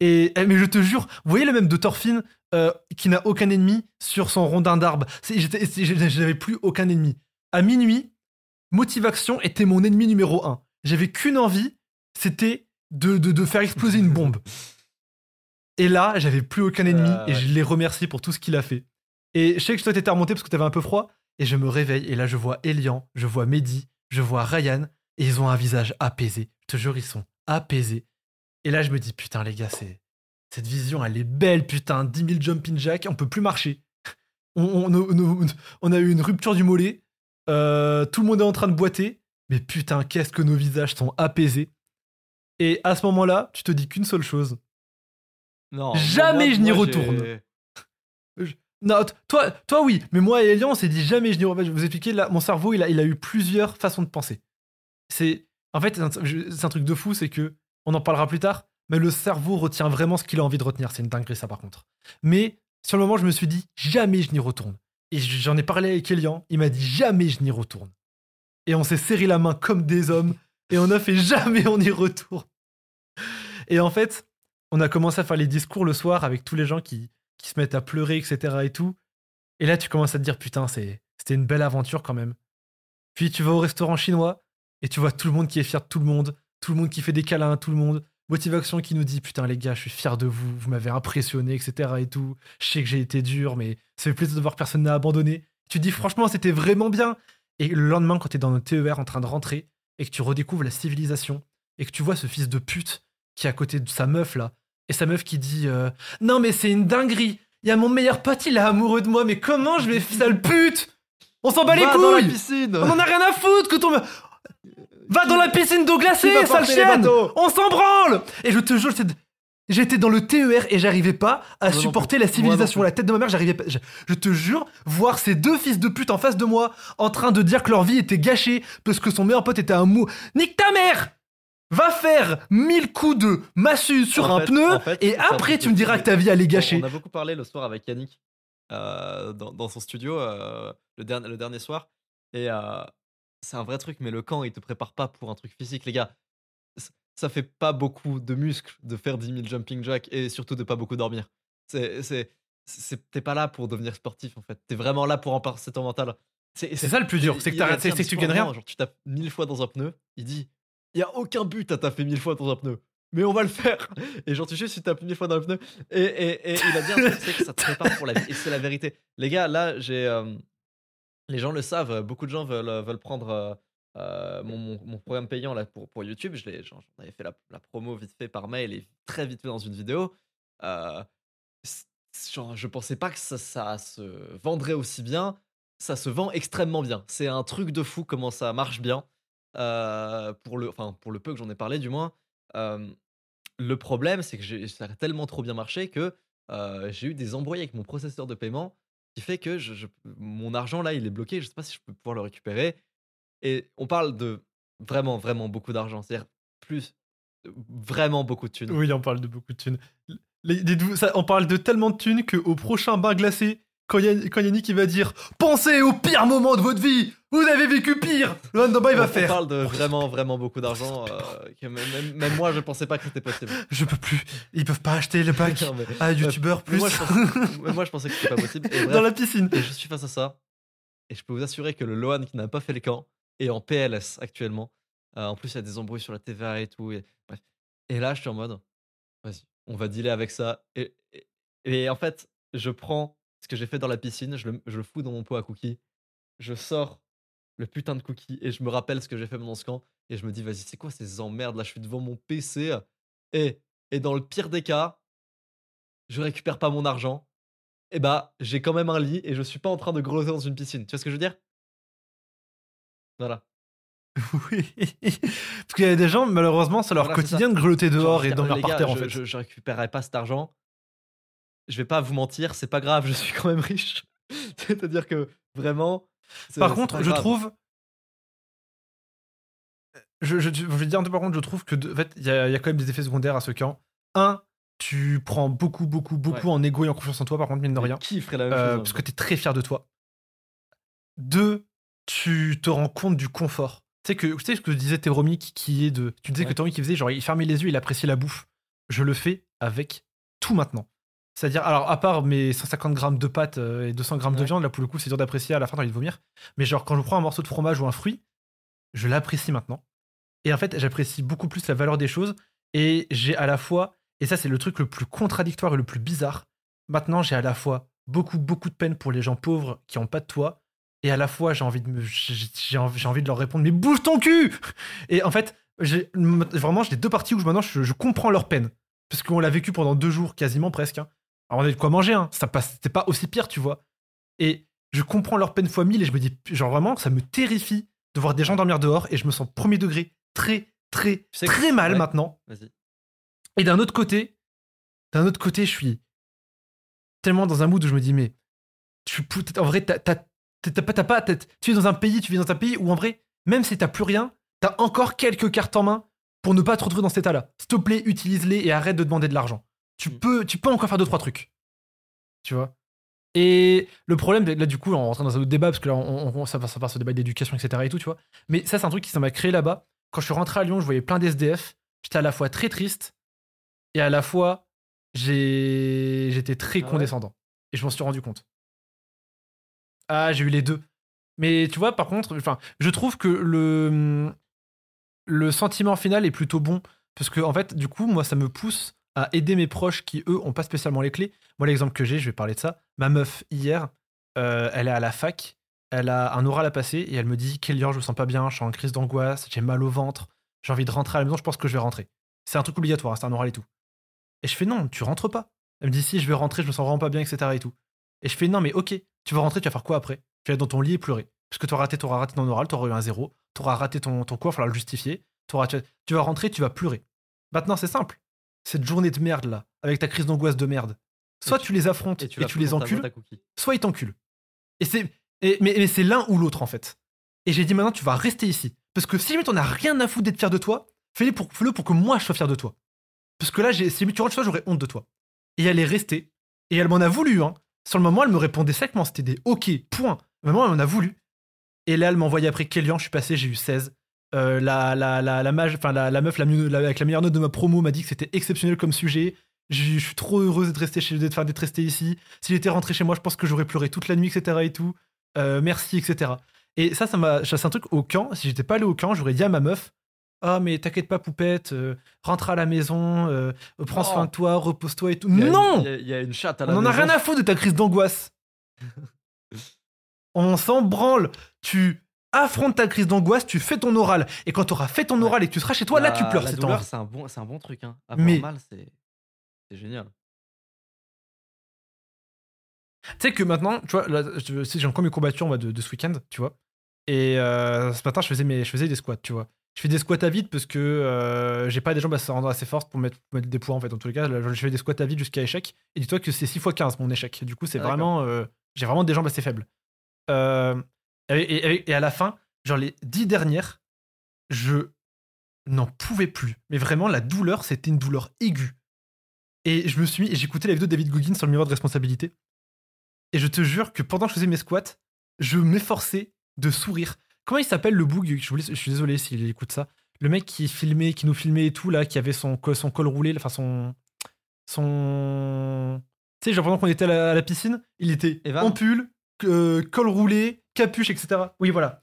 Et, eh, mais je te jure, vous voyez le même de Thorfinn euh, qui n'a aucun ennemi sur son rondin d'arbre. Je n'avais plus aucun ennemi. À minuit, Motivation était mon ennemi numéro un. J'avais qu'une envie, c'était de, de, de faire exploser une bombe. Et là, j'avais plus aucun ennemi Ah, et ouais. je l'ai remercié pour tout ce qu'il a fait. Et je sais que toi t'étais remonté parce que t'avais un peu froid. Et je me réveille et là je vois Elian, je vois Mehdi, je vois Ryan et ils ont un visage apaisé. Je te jure, ils sont apaisés. Et là je me dis putain les gars, c'est cette vision elle est belle putain. 10 000 jumping jack, on peut plus marcher. On, on- on- on a eu une rupture du mollet. Euh, tout le monde est en train de boiter. Mais putain, qu'est-ce que nos visages sont apaisés. Et à ce moment-là, tu te dis qu'une seule chose. Non, Jamais moi- je n'y retourne. Non, toi, toi oui, mais moi et Elian, on s'est dit jamais je n'y reviens. Je vais vous expliquer, là, mon cerveau, il a, il a eu plusieurs façons de penser. C'est, en fait, c'est un, je- c'est un truc de fou, c'est que, on en parlera plus tard, mais le cerveau retient vraiment ce qu'il a envie de retenir. C'est une dinguerie, ça, par contre. Mais, sur le moment, je me suis dit, jamais je n'y retourne. Et j'en ai parlé avec Elian, il m'a dit, jamais je n'y retourne. Et on s'est serré la main comme des hommes, et on a fait, jamais on y retourne. Et en fait, on a commencé à faire les discours le soir avec tous les gens qui, se mettent à pleurer, etc. et tout. Et là, tu commences à te dire, putain, c'était une belle aventure quand même. Puis tu vas au restaurant chinois et tu vois tout le monde qui est fier de tout le monde, tout le monde qui fait des câlins à tout le monde. Motivation qui nous dit, putain, les gars, je suis fier de vous, vous m'avez impressionné, etc. et tout. Je sais que j'ai été dur, mais ça fait plaisir de voir personne n'a abandonné. Tu te dis, franchement, c'était vraiment bien. Et le lendemain, quand t'es dans notre TER en train de rentrer et que tu redécouvres la civilisation et que tu vois ce fils de pute qui est à côté de sa meuf là, et sa meuf qui dit euh, Non, mais c'est une dinguerie. Il y a mon meilleur pote, il est amoureux de moi, mais comment je vais, sale pute? On s'en bat les Va dans la couilles piscine On en a rien à foutre que ton. Va dans la piscine d'eau glacée, sale chienne. On s'en branle Et je te jure, c'est- j'étais dans le TER et j'arrivais pas à Moi supporter la civilisation. La tête de ma mère, j'arrivais pas. Je, je te jure, voir ces deux fils de pute en face de moi en train de dire que leur vie était gâchée parce que son meilleur pote était un mou. Nique ta mère Va faire mille coups de massue sur En un fait- pneu en fait, et après tu me diras que ta vie elle est On- a beaucoup parlé le soir avec Yannick euh, dans, dans son studio euh, le, dernier, le dernier soir. Et euh, c'est un vrai truc, mais le camp, il te prépare pas pour un truc physique, les gars. Ça fait pas beaucoup de muscles de faire 10 000 jumping jack et surtout de pas beaucoup dormir. C'est, t'es pas là pour devenir sportif en fait. T'es vraiment là pour renforcer ton mental. C'est ça le plus dur, c'est que que tu gagnes rien. Genre, tu tapes mille fois dans un pneu, il dit il y a aucun but à taper mille fois dans un pneu. Mais on va le faire. Et genre, tu sais, si tu tapes mille fois dans le pneu. Et, et, et il a dit un truc, c'est que ça te prépare pour la vie. Et c'est la vérité. Les gars, là, j'ai. euh, les gens le savent, euh, beaucoup de gens veulent, euh, prendre euh, mon, programme payant là, pour, YouTube. J'en avais fait la, promo vite fait par mail et très vite fait dans une vidéo. Euh, genre, je pensais pas que ça, se vendrait aussi bien. Ça se vend extrêmement bien. C'est un truc de fou comment ça marche bien. Pour, le, enfin, pour le peu que j'en ai parlé, du moins. Le problème, c'est que ça a tellement trop bien marché que j'ai eu des embrouilles avec mon processeur de paiement qui fait que mon argent là, il est bloqué. Je sais pas si je peux pouvoir le récupérer. Et on parle de vraiment, vraiment beaucoup d'argent. C'est-à-dire plus, vraiment beaucoup de thunes. Oui, on parle de beaucoup de thunes. On parle de tellement de thunes qu'au prochain bain glacé, quand, Yann- quand Yannick il va dire Pensez au pire moment de votre vie Vous avez vécu pire Le il On- va on faire parle de vraiment, vraiment beaucoup d'argent. euh, que même, moi, je pensais pas que c'était possible. Je peux plus, ils peuvent pas acheter le pack Non, mais- à youtubeur plus moi, je pensais, moi, je pensais que c'était pas possible. Et bref, dans la piscine. Et je suis face à ça. Et je peux vous assurer que le Lohan qui n'a pas fait le camp est en PLS actuellement. Euh, en plus, il y a des embrouilles sur la TVA et tout. Et, bref. et là, je suis en mode, vas-y, on va dealer avec ça. Et, et, et en fait, je prends ce que j'ai fait dans la piscine, je le, je le fous dans mon pot à cookies. Je sors le putain de cookie et je me rappelle ce que j'ai fait pendant ce camp. Et je me dis, vas-y, c'est quoi ces emmerdes là? Je suis devant mon PC. Et, et dans le pire des cas, je récupère pas mon argent eh bah, j'ai quand même un lit et je suis pas en train de grosser dans une piscine. Tu vois ce que je veux dire? Voilà. Oui. Parce qu'il y a des gens, malheureusement, c'est leur Voilà, quotidien de grelotter dehors et gars, par terre en je, fait. Je, je récupérerai pas cet argent. Je vais pas vous mentir, c'est pas grave, je suis quand même riche. C'est-à-dire que vraiment. Par contre, je trouve. Je, je, je vais dire un peu, par contre, je trouve que, de- en fait, il y, a il y a quand même des effets secondaires à ce camp. Un, tu prends beaucoup, beaucoup, beaucoup Ouais. en égo et en confiance en toi, par contre, mine de rien. Qui ferait la même Euh, chose parce que t'es très fier de toi. Deux, tu te rends compte du confort. Tu sais que tu sais ce que disait Théromi qui, qui est de. Tu disais que Ouais. Théromi qui faisait genre il fermait les yeux, il appréciait la bouffe. Je le fais avec tout maintenant. C'est-à-dire, alors à part mes 150 grammes de pâtes euh, et 200 grammes de viande, là pour le coup c'est dur d'apprécier à la fin t'as envie de vomir. Mais genre quand je prends un morceau de fromage ou un fruit, je l'apprécie maintenant. Et en fait j'apprécie beaucoup plus la valeur des choses. Et j'ai à la fois, et ça c'est le truc le plus contradictoire et le plus bizarre, maintenant j'ai à la fois beaucoup beaucoup de peine pour les gens pauvres qui ont pas de toit et à la fois j'ai envie de me j'ai envie, de leur répondre mais bouge ton cul et en fait j'ai vraiment j'ai deux parties où je- maintenant je, je comprends leur peine parce qu'on l'a vécu pendant deux jours quasiment presque hein. Alors on a eu de quoi manger hein. ça passe c'était pas aussi pire tu vois et je comprends leur peine fois mille et je me dis genre vraiment ça me terrifie de voir des gens dormir dehors et je me sens premier degré très très sais que- très mal ouais. maintenant et d'un autre côté, d'un autre côté, je suis tellement dans un mood où je me dis, mais tu, en vrai, t'as, t'as- pas, t'as pas, tu es dans un pays, tu vis dans un pays où en vrai, même si t'as plus rien, t'as encore quelques cartes en main pour ne pas te retrouver dans cet état-là. S'il te plaît, utilise-les et arrête de demander de l'argent. Tu Mm. peux, tu peux encore faire deux trois trucs. Tu vois? Et le problème, là, du coup, on rentre dans un autre débat parce que là, on, on- ça, va, ça se débat d'éducation, etc. et tout, tu vois. Mais ça, c'est un truc qui ça m'a créé là-bas. Quand je suis rentré à Lyon, je voyais plein d'SDF. J'étais à la fois très triste et à la fois j'ai j'étais très Ah ouais? condescendant et je m'en suis rendu compte ah j'ai eu les deux mais tu vois par contre enfin je trouve que le le sentiment final est plutôt bon parce que en fait du coup moi ça me pousse à aider mes proches qui eux ont pas spécialement les clés moi l'exemple que j'ai je vais parler de ça ma meuf hier euh, elle est à la fac elle a un oral à passer et elle me dit Kélian je me sens pas bien je suis en crise d'angoisse j'ai mal au ventre j'ai envie de rentrer à la maison je pense que je vais rentrer c'est un truc obligatoire hein, c'est un oral et tout et je fais non, tu rentres pas. Elle me dit si je vais rentrer, je me sens vraiment pas bien, etc. et tout. Et je fais non, mais ok, tu vas rentrer, tu vas faire quoi après? Tu vas être dans ton lit et pleurer. Parce que tu auras raté, t'auras raté ton oral, tu auras eu un zéro, tu auras raté ton, cours, il faudra le justifier. Tu vas rentrer, tu vas pleurer. Maintenant, c'est simple. Cette journée de merde là, avec ta crise d'angoisse de merde, soit tu- tu, les affrontes Et et tu, les encules, soit ils t'enculent. Et c'est, et- mais, mais c'est l'un ou l'autre en fait. Et j'ai dit maintenant, tu vas rester ici. Parce que si tu n'as rien à foutre d'être fier de toi, fais-le pour, pour que moi je sois fier de toi. Parce que là, si tu rentres chez toi, j'aurais honte de toi. Et elle est restée. Et elle m'en a voulu. Hein. Sur le moment, elle me répondait secement. C'était des OK, point. Vraiment, elle m'en a voulu. Et là, elle m'a envoyé après Kélian, je suis passé, j'ai eu 16. Euh, la, la, la, la, mage, enfin, la, la meuf la mieux- la- avec la meilleure note de ma promo m'a dit que c'était exceptionnel comme sujet. Je je suis trop heureuse d'être resté chez d'être enfin, d'être resté ici. S'il était rentré chez moi, je pense que j'aurais pleuré toute la nuit, etc. et tout. Euh, merci, etc. Et ça, ça m'a. C'est un truc au camp. Si j'étais pas allé au camp, j'aurais dit à ma meuf Ah, mais t'inquiète pas, poupette, euh, rentre à la maison, prends soin Oh. de toi, repose-toi et tout. Il a Non Il y a- il y, a une chatte à la On en a rien à foutre de ta crise d'angoisse. On s'en branle. Tu affrontes ta crise d'angoisse, tu fais ton oral. Et quand tu auras fait ton Ouais. oral et que tu seras chez toi, là, tu pleures. La C'est douleur, c'est un, bon, un bon truc. Hein. Avoir Mais- mal, c'est génial. Tu sais que maintenant, tu vois, j'ai encore mes courbatures moi, de, de ce week-end, tu vois. Et euh, ce matin, je faisais, mes, je faisais des squats, tu vois. Je fais des squats à vide parce que euh, j'ai pas des jambes à se rendre assez fortes pour mettre, pour mettre des poids en fait. Dans tous les cas, je fais des squats à vide jusqu'à échec. Et dis-toi que c'est 6 x 15 mon échec. Du coup, c'est Ah, vraiment. euh, j'ai vraiment des jambes assez faibles. Euh, et, et- et à la fin, genre les 10 dernières, je n'en pouvais plus. Mais vraiment, la douleur, c'était une douleur aiguë. Et je me suis mis, j'écoutais la vidéo de David Goggins sur le miroir de responsabilité. Et je te jure que pendant que je faisais mes squats, je m'efforçais de sourire. Comment il s'appelle le boug je, voulais- je suis désolé s'il écoute ça. Le mec qui filmait, qui nous filmait et tout, là, qui avait son, son col roulé, enfin son. Son. Tu sais, genre pendant qu'on était à la, à la piscine, il était Evan en pull, euh, col roulé, capuche, etc. Oui, voilà.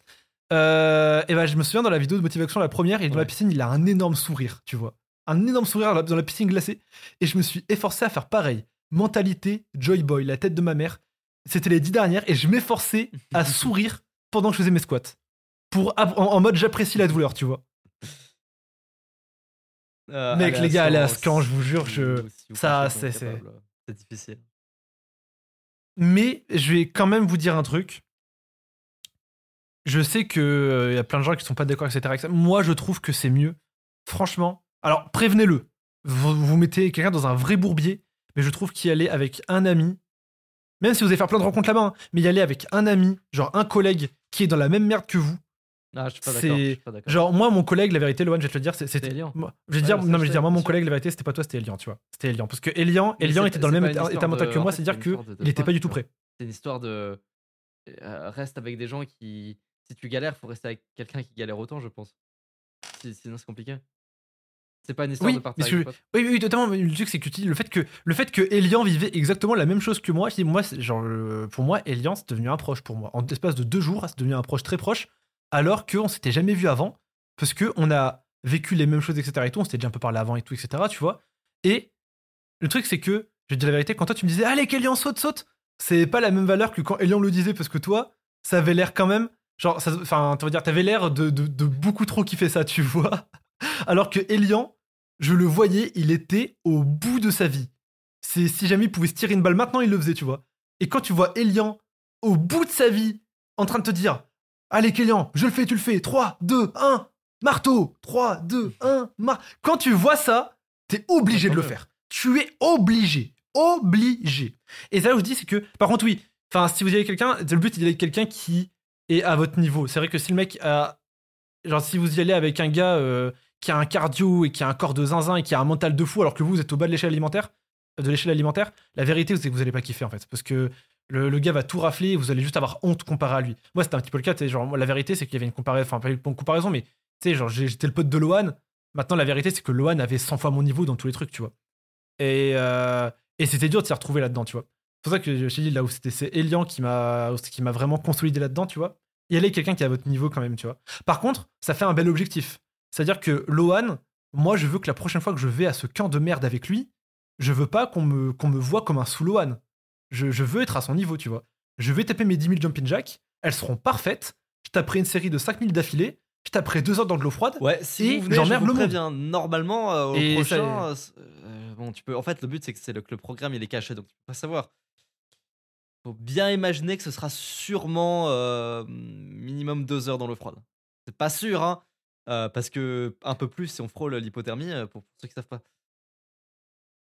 Euh, et ben, je me souviens dans la vidéo de motivation, la première, et dans la piscine, il a un énorme sourire, tu vois. Un énorme sourire dans la, piscine glacée. Et je me suis efforcé à faire pareil. Mentalité, Joy Boy, la tête de ma mère. C'était les dix dernières, et je m'efforçais à sourire pendant que je faisais mes squats. Pour, en, en mode j'apprécie la douleur, tu vois. Euh, Mec, les gars, aller à Scan, je vous jure, je- ça, est c'est- capable, C'est difficile. Mais je vais quand même vous dire un truc. Je sais qu'il y a plein de gens qui sont pas d'accord, etc. Moi, je trouve que c'est mieux. Franchement. Alors, prévenez-le. Vous, vous mettez quelqu'un dans un vrai bourbier. Mais je trouve qu'y aller avec un ami, même si vous allez faire plein de rencontres là-bas, hein, mais y aller avec un ami, genre un collègue qui est dans la même merde que vous. Ah, je suis pas d'accord. Genre, moi, mon collègue, la vérité, Lohan, je vais te le dire, C'était. Elian. moi- Je vais Ouais, dire, ça, non, mais je vais dire, moi, mon collègue, la vérité, c'était pas toi, c'était Elian, tu vois. C'était Elian. Parce que Elian, était dans le même état, mental de- que moi, c'est-à-dire c'est que une histoire de- de il était pas du tout prêt. C'est une histoire de. euh, reste avec des gens qui. Si tu galères, faut rester avec quelqu'un qui galère autant, je pense. Si- Sinon, c'est compliqué. C'est pas une histoire Oui, de potes. Oui, oui, oui, totalement. mais Le truc, c'est que tu dis le fait que le fait que Elian vivait exactement la même chose que moi. je dis, Moi, genre, euh, pour moi, Elian, c'est devenu un proche pour moi. En l'espace de deux jours, c'est devenu un proche très proche, alors qu'on s'était jamais vu avant, parce que on a vécu les mêmes choses, etc. Et tout, on s'était déjà un peu parlé avant et tout, etc. Tu vois. Et le truc, c'est que, je te dire la vérité, quand toi tu me disais, allez, qu'Elian saute, saute, c'est pas la même valeur que quand Elian le disait, parce que toi, ça avait l'air quand même, genre, enfin, tu vas dire, t'avais l'air de, de, de beaucoup trop kiffer ça, tu vois. Alors que Elian, je le voyais, il était au bout de sa vie. C'est si jamais il pouvait se tirer une balle, maintenant il le faisait, tu vois. Et quand tu vois Elian au bout de sa vie, en train de te dire Allez, Kélian, je le fais, tu le fais. 3, 2, 1, marteau. 3, 2, 1, mar. Quand tu vois ça, t'es obligé de le faire. Tu es obligé. Obligé. Et ça, je vous dis, c'est que, par contre, oui, enfin, si vous y avez quelqu'un, le but, c'est d'y aller avec quelqu'un qui est à votre niveau. C'est vrai que si le mec a. Genre, si vous y allez avec un gars euh, qui a un cardio et qui a un corps de zinzin et qui a un mental de fou, alors que vous, êtes au bas de l'échelle alimentaire, de l'échelle alimentaire, la vérité, c'est que vous allez pas kiffer, en fait. Parce que le, gars va tout rafler et vous allez juste avoir honte comparé à lui. Moi, c'était un petit peu le cas. Genre, la vérité, c'est qu'il y avait une comparaison, enfin, pas une comparaison, mais tu sais, genre, j'étais le pote de Lohan. Maintenant, la vérité, c'est que Lohan avait 100 fois mon niveau dans tous les trucs, tu vois. Et, euh, et c'était dur de s'y retrouver là-dedans, tu vois. C'est pour ça que je t'ai dit, là où c'était, c'est Elian qui m'a, qui m'a vraiment consolidé là-dedans, tu vois. Y aller quelqu'un qui est à votre niveau quand même, tu vois. Par contre, ça fait un bel objectif. C'est-à-dire que Lohan, moi, je veux que la prochaine fois que je vais à ce camp de merde avec lui, je veux pas qu'on me, qu'on me voit comme un sous Lohan. Je, je veux être à son niveau, tu vois. Je vais taper mes 10 000 jumping jack, elles seront parfaites. Je taperai une série de 5 000 d'affilée. Je taperai deux heures dans de l'eau froide. Ouais, si Et j'emmerde le monde. Normalement, euh, au Et prochain, euh, euh, bon, tu peux. En fait, le but c'est que c'est le, que le programme il est caché, donc tu peux pas savoir. Faut bien imaginer que ce sera sûrement euh, minimum deux heures dans l'eau froide. C'est pas sûr, hein, euh, parce que un peu plus si on frôle l'hypothermie, euh, pour ceux qui savent pas.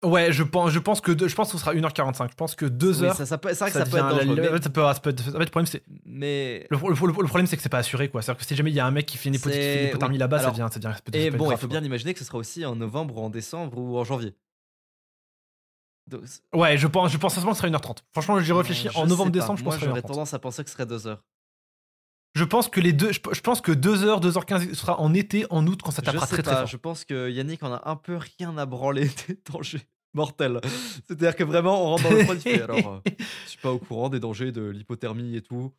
Ouais, je pense, je pense que je pense que ce sera 1h45. Je pense que 2 Oui, heures. ça, ça peut- c'est vrai que ça, peut être dangereux. ça peut- ça peut être- en fait, le problème, c'est. mais Le, le- le- le problème, c'est que c'est pas assuré, quoi. C'est-à-dire que si jamais il y a un mec qui fait une hypothermie oui. là-bas, ça Alors, devient, ça devient, ça Et bon, il faut quoi. bien imaginer que ce sera aussi en novembre, en décembre ou en janvier. Ouais, je pense, je pense sincèrement que ce sera 1h30. Franchement, j'y réfléchis. je En novembre-décembre, je pense Moi, que ce sera j'aurais 1h30. tendance à penser que ce serait deux heures. Je pense que les deux, je, je pense que 2h, 2h15 ce sera en été, en août, quand ça Je tapera sais très très fort. je pense que Yannick en a un peu rien à branler des dangers. mortel. C'est-à-dire que vraiment, on rentre dans le fait, alors, euh, je suis pas au courant des dangers de l'hypothermie et tout.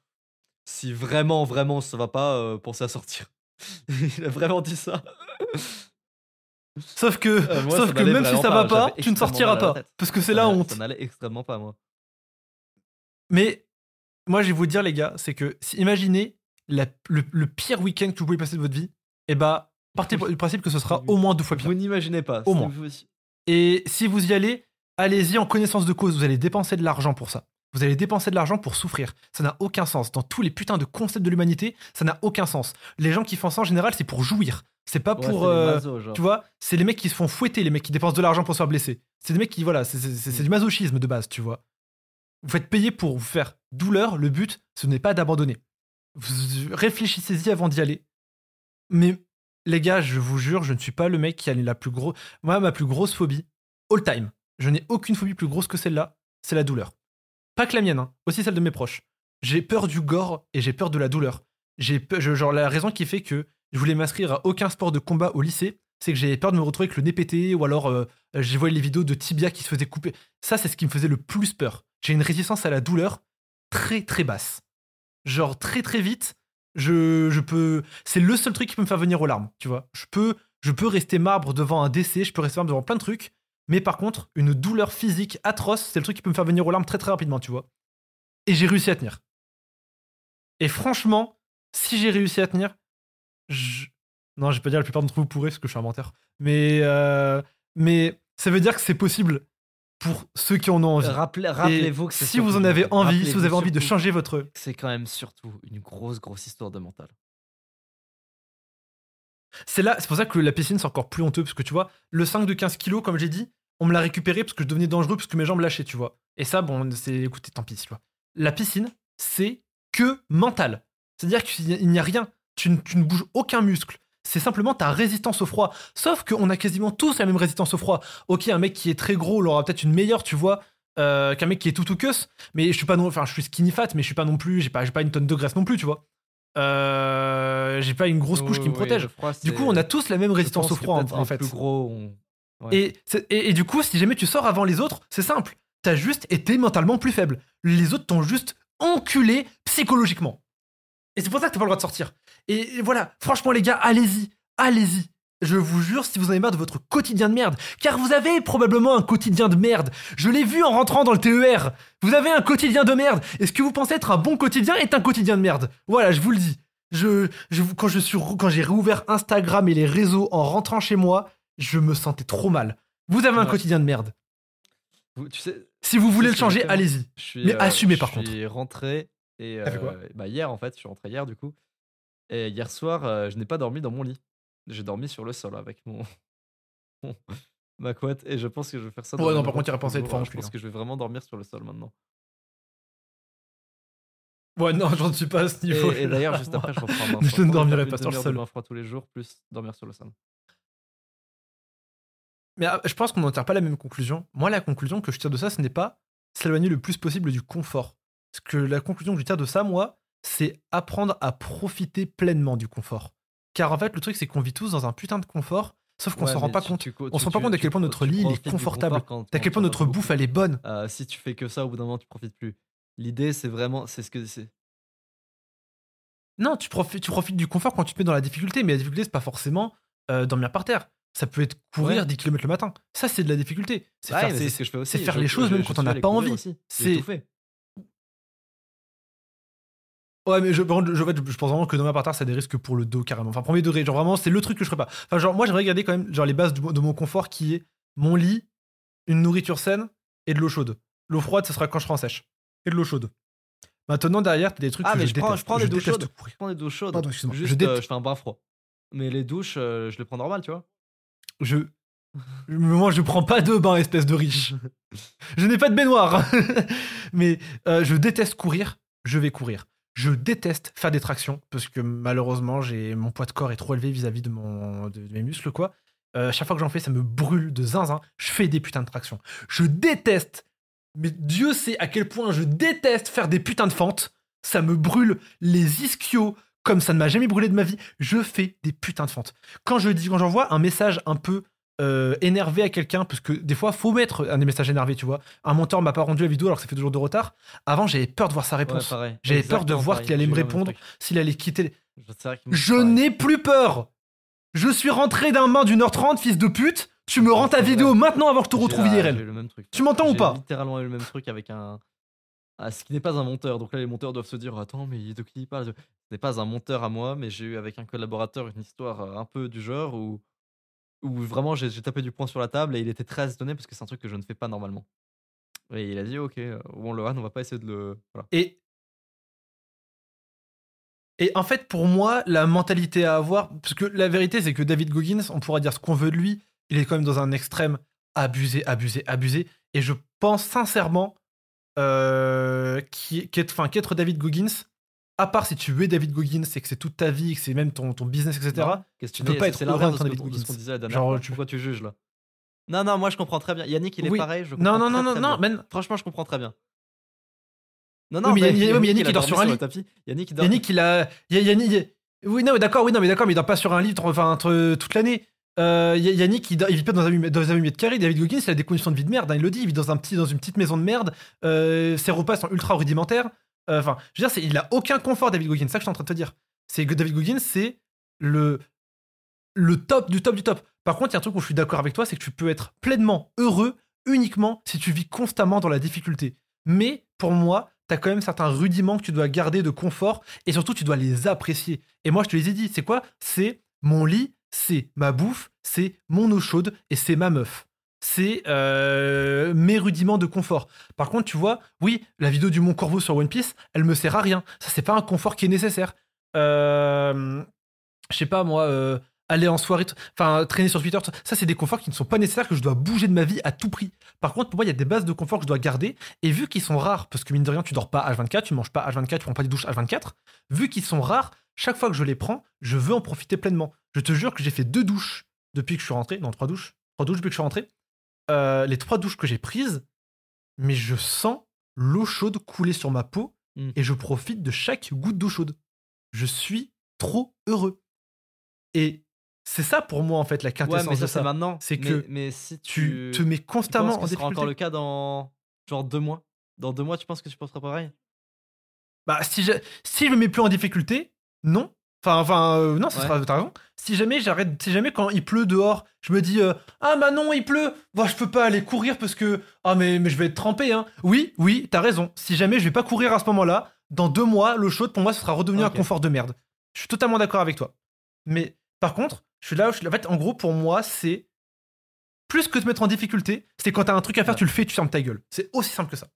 Si vraiment, vraiment ça va pas, euh, pensez à sortir. il a vraiment dit ça. Sauf que, Euh, moi, sauf que même si ça va pas, tu ne sortiras pas. Parce que c'est la honte. Ça n'allait extrêmement pas, moi. Mais moi, je vais vous dire, les gars, c'est que si, imaginez la- le, le pire week-end que vous pouvez passer de votre vie, et bah, partez du principe que ce sera au moins deux fois pire. Vous n'imaginez pas. Au moins. Et si vous y allez, allez-y en connaissance de cause. Vous allez dépenser de l'argent pour ça. Vous allez dépenser de l'argent pour souffrir. Ça n'a aucun sens. Dans tous les putains de concepts de l'humanité, ça n'a aucun sens. Les gens qui font ça en général, c'est pour jouir. C'est pas Ouais, pour. euh, tu vois, c'est les mecs qui se font fouetter, les mecs qui dépensent de l'argent pour se faire blesser. C'est des mecs qui, voilà, c'est- c'est du masochisme de base, tu vois. Vous faites payer pour vous faire douleur. Le but, ce n'est pas d'abandonner. Réfléchissez-y avant d'y aller. Mais les gars, je vous jure, je ne suis pas le mec qui a la plus grosse. Moi, ma plus grosse phobie, all time. Je n'ai aucune phobie plus grosse que celle-là. C'est la douleur. Pas que la mienne, hein, aussi celle de mes proches. J'ai peur du gore et j'ai peur de la douleur. J'ai genre la raison qui fait que je voulais m'inscrire à aucun sport de combat au lycée, c'est que j'avais peur de me retrouver avec le nez pété ou alors euh, j'ai vu les vidéos de tibia qui se faisaient couper. Ça, c'est ce qui me faisait le plus peur. J'ai une résistance à la douleur très très basse. Genre très très vite, je, je peux. C'est le seul truc qui peut me faire venir aux larmes, tu vois. Je peux, je peux rester marbre devant un décès, je peux rester marbre devant plein de trucs, mais par contre, une douleur physique atroce, c'est le truc qui peut me faire venir aux larmes très très rapidement, tu vois. Et j'ai réussi à tenir. Et franchement, si j'ai réussi à tenir, je... non, je vais pas dire la plupart d'entre vous pourrez parce que je suis un menteur, mais euh, mais ça veut dire que c'est possible pour ceux qui en ont envie. Rappelez- Rappelez-vous que c'est si vous en avez envie, si vous avez envie de changer votre C'est quand même surtout une grosse, grosse histoire de mental. C'est là, c'est pour ça que la piscine c'est encore plus honteux parce que tu vois, le 5 de 15 kilos, comme j'ai dit, on me l'a récupéré parce que je devenais dangereux parce que mes jambes lâchaient, tu vois. Et ça, bon, c'est écoutez, tant pis, tu vois. La piscine, c'est que mental. C'est-à-dire qu'il n'y a rien. Tu, ne- tu ne bouges aucun muscle. C'est simplement ta résistance au froid. Sauf qu'on a quasiment tous la même résistance au froid. Ok, un mec qui est très gros, il aura peut-être une meilleure, tu vois, euh, qu'un mec qui est tout ou queus. Mais je suis pas non, enfin, je suis skinny fat, mais je suis pas non plus, j'ai pas, j'ai pas une tonne de graisse non plus, tu vois. Euh, j'ai pas une grosse couche qui me protège. Du coup, on a tous la même résistance au froid, en, en fait. plus gros, on- ouais. Et, et, et du coup, si jamais tu sors avant les autres, c'est simple. T'as juste été mentalement plus faible. Les autres t'ont juste enculé psychologiquement. Et c'est pour ça que t'as pas le droit de sortir. Et voilà, franchement, les gars, allez-y. Allez-y. Je vous jure, si vous en avez marre de votre quotidien de merde, car vous avez probablement un quotidien de merde. Je l'ai vu en rentrant dans le TER. Vous avez un quotidien de merde. Et ce que vous pensez être un bon quotidien est un quotidien de merde? Voilà, je vous le dis. Je, je, quand je suis, quand j'ai réouvert Instagram et les réseaux en rentrant chez moi, je me sentais trop mal. Vous avez un Ouais. quotidien de merde. Vous- Tu sais, Si vous voulez le changer, allez-y. je suis, Mais assumez, par Je suis rentré et euh, bah hier en fait, je suis rentré hier du coup. Et hier soir, euh, je n'ai pas dormi dans mon lit. J'ai dormi sur le sol avec mon, ma couette et je pense que je vais faire ça. Ouais, non, par contre, qui une fois vont- en Je pense hein. que je vais vraiment dormir sur le sol maintenant. Ouais, non, j'en suis pas à ce Et, niveau. et d'ailleurs, juste après, je reprends Je ne dormirai pas sur le sol. de froid tous les jours, plus dormir sur le sol. Mais ah, je pense qu'on n'en tire pas la même conclusion. Moi, la conclusion que je tire de ça, ce n'est pas s'éloigner le plus possible du confort. Parce que la conclusion que je tire de ça, moi, c'est apprendre à profiter pleinement du confort. Car en fait, le truc, c'est qu'on vit tous dans un putain de confort, sauf qu'on Ouais, s'en rend pas tu- compte. tu co- On se tu- rend pas tu- compte à tu quel point notre tu lit est confortable. À quel point notre bouffe, elle est bonne. Euh, si tu fais que ça, au bout d'un moment, tu profites plus. L'idée, c'est vraiment, c'est ce que c'est. Non, tu profites, tu profites du confort quand tu te mets dans la difficulté, mais la difficulté, c'est pas forcément euh, dormir par terre. Ça peut être courir Ouais. 10 km le matin. Ça, c'est de la difficulté. C'est Ouais, faire, mais c'est- c'est ce que je fais aussi. c'est faire Je- les choses je- même je quand on n'a pas envie. C'est- J'ai tout fait. Ouais, mais je, je, je, pense vraiment que dormir par terre, ça a des risques pour le dos carrément. Enfin, premier degré, genre vraiment, c'est le truc que je ferais pas. Enfin, genre, moi, j'aimerais garder quand même genre, les bases de, mon confort qui est mon lit, une nourriture saine et de l'eau chaude. L'eau froide, ce sera quand je serai en sèche. Et de l'eau chaude. Maintenant, derrière, t'as des trucs Ah, que mais je, je prends- déteste. je prends des douches chaudes. Je prends des douches chaudes. Pardon, excuse-moi. Je Juste, dét- euh, je fais un bain froid. Mais les douches, euh, je les prends normal, tu vois. Je- Moi, je prends pas de bain, espèce de riche. je n'ai pas de baignoire. Mais euh, je déteste courir, je vais courir. Je déteste faire des tractions parce que malheureusement, j'ai mon poids de corps est trop élevé vis-à-vis de, mon, de, mes muscles, quoi. Euh, chaque fois que j'en fais, ça me brûle de zinzin. Je fais des putains de tractions. Je déteste, mais Dieu sait à quel point je déteste faire des putains de fentes. Ça me brûle les ischios comme ça ne m'a jamais brûlé de ma vie. Je fais des putains de fentes. Quand je dis, quand j'envoie un message un peu euh, énervé à quelqu'un, parce que des fois, faut mettre un des messages énervés, tu vois. Un monteur m'a pas rendu la vidéo alors que ça fait deux jours de retard. Avant, j'avais peur de voir sa réponse. J'avais peur de voir qu'il allait me répondre. S'il allait quitter. Je n'ai plus peur. Je suis rentré d'un main d'une heure trente, fils de pute. Tu me rends ta vrai. vidéo maintenant avant que je te retrouve IRL. Tu m'entends ou pas? littéralement eu le même truc avec un. Ah, ce qui n'est pas un monteur. Donc là, les monteurs doivent se dire Attends, mais de qui il parle? Ce n'est pas un monteur à moi, mais j'ai eu avec un collaborateur une histoire euh, un peu du genre où, où vraiment j'ai tapé du poing sur la table et il était très étonné parce que c'est un truc que je ne fais pas normalement. Et il a dit Ok, euh, bon, Lohan, on va pas essayer de le. Voilà. Et en fait, pour moi, la mentalité à avoir, parce que la vérité, c'est que David Goggins, on pourra dire ce qu'on veut de lui, il est quand même dans un extrême abusé, abusé, abusé. Et je pense sincèrement euh, qu'être enfin, qu'être David Goggins, à part si tu es David Goggins et que c'est toute ta vie, que c'est même ton, ton business, etc. Non, tu peux pas être heureux en de tant David de Goggins. disait la dernière Genre, fois. tu- Pourquoi tu juges là? Non, non, moi je comprends très bien. Yannick, il est Oui. pareil. Je Non, non, non, très, non, très non, bien. men- Franchement, je comprends très bien. Non, Oui, non, mais Yannick- il dort sur un lit. Yannick, il dort. Yannick, il a. Yannick, Oui, non, mais d'accord, oui, non, mais d'accord, mais il dort pas sur un lit enfin, entre toute l'année. Euh, Yannick, il, vit pas dans un, dans un 8 mètres carrés. David Goggins, il a des conditions de vie de merde. hein, il le dit, il vit dans, un petit, dans une petite maison de merde. Euh, ses repas sont ultra rudimentaires. Euh, Enfin, je veux dire, il a aucun confort, David Goggins. C'est ça que je suis en train de te dire. C'est David Goggins, c'est le, le top du top du top. Par contre, il y a un truc où je suis d'accord avec toi, c'est que tu peux être pleinement heureux uniquement si tu vis constamment dans la difficulté. Mais pour moi, tu as quand même certains rudiments que tu dois garder de confort et surtout tu dois les apprécier. Et moi, je te les ai dit, c'est quoi? C'est mon lit, c'est ma bouffe, c'est mon eau chaude et c'est ma meuf. C'est euh, mes rudiments de confort. Par contre, tu vois, oui, la vidéo du Mont Corvo sur One Piece, elle me sert à rien. Ça, c'est pas un confort qui est nécessaire. Euh, je sais pas, moi, euh, aller en soirée, enfin, traîner sur Twitter, ça, c'est des conforts qui ne sont pas nécessaires, que je dois bouger de ma vie à tout prix. Par contre, pour moi, il y a des bases de confort que je dois garder. Et vu qu'ils sont rares, parce que mine de rien, tu dors pas H24, tu manges pas H24, tu prends pas des douches H24, vu qu'ils sont rares, chaque fois que je les prends, je veux en profiter pleinement. Je te jure que j'ai fait deux douches depuis que je suis rentré, non, trois douches, trois douches depuis que je suis rentré. Euh, les trois douches que j'ai prises, mais je sens l'eau chaude couler sur ma peau Mm. et je profite de chaque goutte d'eau chaude. Je suis trop heureux. Et c'est ça pour moi, en fait, la Ouais, quintessence mais ça, de c'est ça. maintenant. C'est que Mais si Tu tu. te mets tu penses constamment en que ce sera encore difficulté. le cas dans genre deux mois? Dans deux mois, tu penses que tu penseras pareil? Bah, si je, si je me mets plus en difficulté, non. Enfin, enfin, euh, non, ça Ouais. sera, t'as raison. Si jamais j'arrête, si jamais quand il pleut dehors, je me dis, euh, ah bah non, il pleut, bah, je peux pas aller courir parce que, ah mais, mais je vais être trempé, hein. Oui, oui, t'as raison. Si jamais je vais pas courir à ce moment-là, dans deux mois, l'eau chaude, pour moi, ce sera redevenu un confort de merde. Je suis totalement d'accord avec toi. Mais, par contre, je suis là, où je suis là- en fait, en gros, pour moi, c'est plus que te mettre en difficulté, c'est quand t'as un truc à faire, Ouais. tu le fais, tu fermes ta gueule. C'est aussi simple que ça.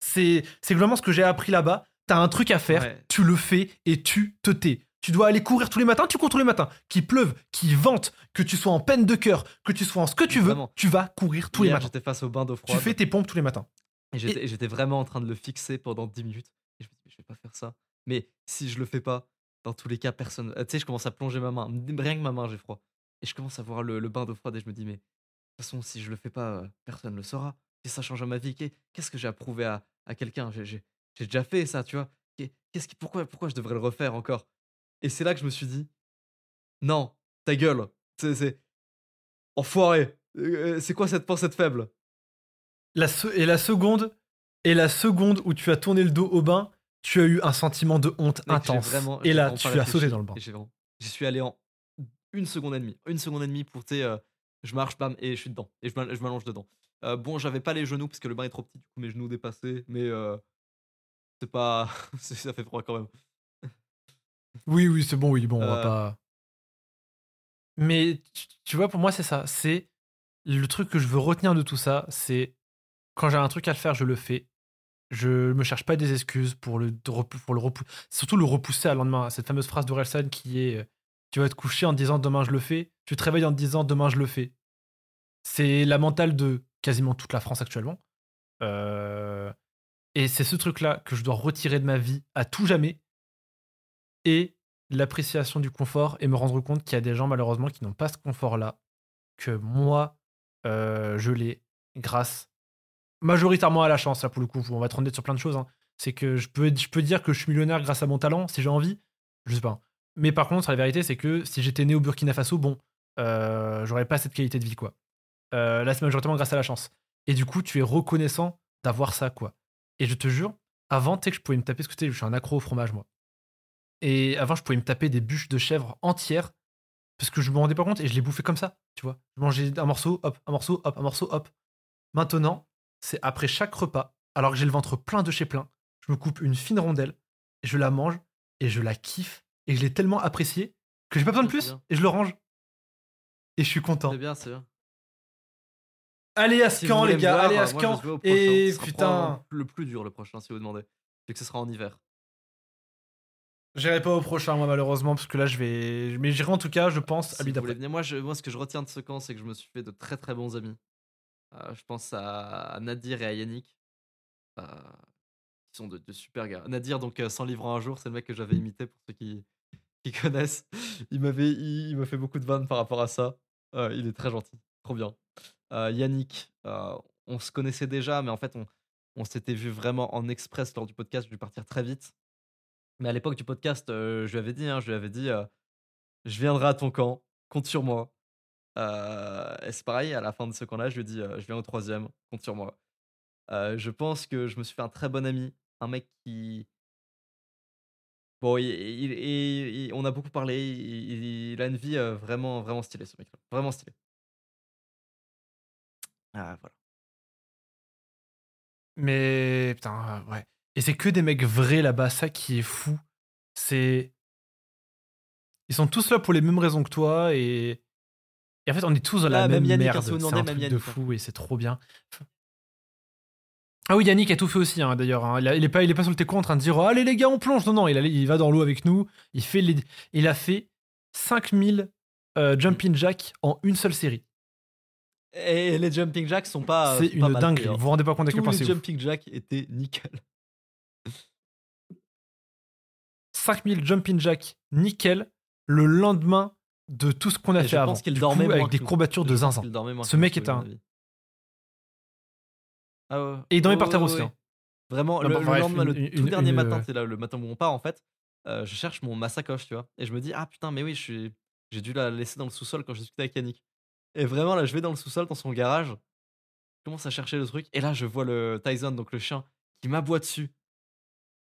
C'est c'est vraiment ce que j'ai appris là-bas. T'as un truc à faire, Ouais. tu le fais et tu te tais. Tu dois aller courir tous les matins, tu cours tous les matins. Qu'il pleuve, qu'il vente, que tu sois en peine de cœur, que tu sois en ce que tu veux, Vraiment. tu vas courir tous les matins. J'étais face au bain d'eau Tu froide. fais tes pompes tous les matins. Et j'étais et j'étais vraiment en train de le fixer pendant 10 minutes. Et je me dis, je vais pas faire ça. Mais si je le fais pas, dans tous les cas, personne. euh, Tu sais, je commence à plonger ma main. Rien que ma main, j'ai froid. Et je commence à voir le, le bain d'eau froide et je me dis, mais de toute façon, si je le fais pas, euh, personne le saura. Et ça change ma vie. Qu'est- Qu'est-ce que j'ai à prouver à, à quelqu'un? J'ai- J'ai j'ai déjà fait ça, tu vois. Qu'est- Qu'est-ce qui, pourquoi, pourquoi je devrais le refaire encore? Et c'est là que je me suis dit, non, ta gueule. C'est. Enfoiré. Euh, C'est quoi cette pensée faible? La se- et la seconde, et la seconde où tu as tourné le dos au bain, tu as eu un sentiment de honte Mec, intense. vraiment- et là, tu as sauté dans le bain. Vraiment- J'y suis allé en une seconde et demie. Une seconde et demie pour, sais, euh, je marche, bam, et je suis dedans. Et je m'all- je m'allonge dedans. Euh, bon, j'avais pas les genoux parce que le bain est trop petit, du coup mes genoux dépassaient, mais euh, c'est pas. ça fait froid quand même. Oui, oui, c'est bon, oui, bon, on va Euh. pas. Mais tu, vois, pour moi, c'est ça. C'est le truc que je veux retenir de tout ça, c'est quand j'ai un truc à le faire, je le fais. Je me cherche pas des excuses pour le, pour le repousser. Surtout le repousser à lendemain. Cette fameuse phrase d'Orelsan qui est euh, Tu vas te coucher en te disant demain je le fais. Tu te réveilles en te disant demain je le fais. C'est la mentale de quasiment toute la France actuellement. Euh, et c'est ce truc-là que je dois retirer de ma vie à tout jamais. Et l'appréciation du confort et me rendre compte qu'il y a des gens malheureusement qui n'ont pas ce confort-là. Que moi, euh, je l'ai grâce majoritairement à la chance, là pour le coup. On va être honnête sur plein de choses. hein. C'est que je peux, dire que je suis millionnaire grâce à mon talent, si j'ai envie. Je sais pas. Mais par contre, la vérité, c'est que si j'étais né au Burkina Faso, bon, euh, j'aurais pas cette qualité de vie, quoi. Euh, là, c'est majoritairement grâce à la chance. Et du coup, tu es reconnaissant d'avoir ça, quoi. Et je te jure, avant, tu sais que je pouvais me taper, ce que je suis un accro au fromage, moi. Et avant, je pouvais me taper des bûches de chèvre entières parce que je me rendais pas compte et je les bouffais comme ça, tu vois. Je mangeais un morceau, hop, un morceau, hop, un morceau, hop. Maintenant, c'est après chaque repas, alors que j'ai le ventre plein de chez plein, je me coupe une fine rondelle, et je la mange et je la kiffe et je l'ai tellement appréciée que j'ai pas besoin de C'est plus et je le range. Et je suis content. C'est bien, c'est bien. Allez à Si Scan, vous les gars, allez à Scan. prochain. Et putain, le plus dur le prochain si vous demandez. C'est que ce sera en hiver. J'irai pas au prochain, moi, malheureusement, parce que là, je vais. Mais j'irai en tout cas, je pense, à Si lui d'après. venir, moi, je, moi, ce que je retiens de ce camp, c'est que je me suis fait de très très bons amis. Euh, je pense à, à Nadir et à Yannick, euh, qui sont de, de super gars. Nadir, donc euh, 100 livres en un jour, c'est le mec que j'avais imité pour ceux qui, qui connaissent. Il m'avait, il, il m'a fait beaucoup de vannes par rapport à ça. Euh, il est très gentil, trop bien. Euh, Yannick, on se connaissait déjà, mais en fait, on, on s'était vu vraiment en express lors du podcast. Je dû partir très vite. Mais à l'époque du podcast, euh, je lui avais dit, hein, je lui avais dit, euh, je viendrai à ton camp, compte sur moi. Euh, et c'est pareil, à la fin de ce camp-là, je lui ai dit, je viens au troisième, compte sur moi. Je pense que je me suis fait un très bon ami, un mec qui. Bon, il, il- on a beaucoup parlé, il, a une vie vraiment, vraiment stylée, ce mec-là. Vraiment stylé. Ah, voilà. Mais putain, ouais. Et c'est que des mecs vrais là-bas, ça qui est fou. C'est. Ils sont tous là pour les mêmes raisons que toi et. Et en fait, on est tous dans la Ah, même, même hein, merde. C'est un même truc de Yannick, hein. fou et c'est trop bien. Ah oui, Yannick a tout fait aussi, hein, d'ailleurs. hein. Il, a- il est pas, il est pas sur le téco en train de dire Allez les gars, on plonge. Non, non, il, va dans l'eau avec nous. Il, fait les, il a fait 5000 euh, jumping jack en une seule série. Et les jumping jacks sont pas. c'est pas une hein. Vous vous rendez pas compte à quel point les c'est ouf. jumping jacks étaient nickel. 5000 jumping jack nickel le lendemain de tout ce qu'on a Et fait je avant. pense qu'il dormait coup, avec des courbatures de zinzin. Ce mec est un-. Ah ouais. Et il dormait Ouais, par terre ouais, aussi, ouais. hein. Vraiment, Non, le, bref, lendemain, une- le une- tout dernier une- matin, c'est là le matin où on part en fait. euh, je cherche mon, ma sacoche, tu vois. Et je me dis, ah putain, mais oui, je suis- j'ai dû la laisser dans le sous-sol quand j'ai discuté avec Yannick. Et vraiment, là, je vais dans le sous-sol, dans son garage. Je commence à chercher le truc. Et là, je vois le Tyson, donc le chien, qui m'aboie dessus.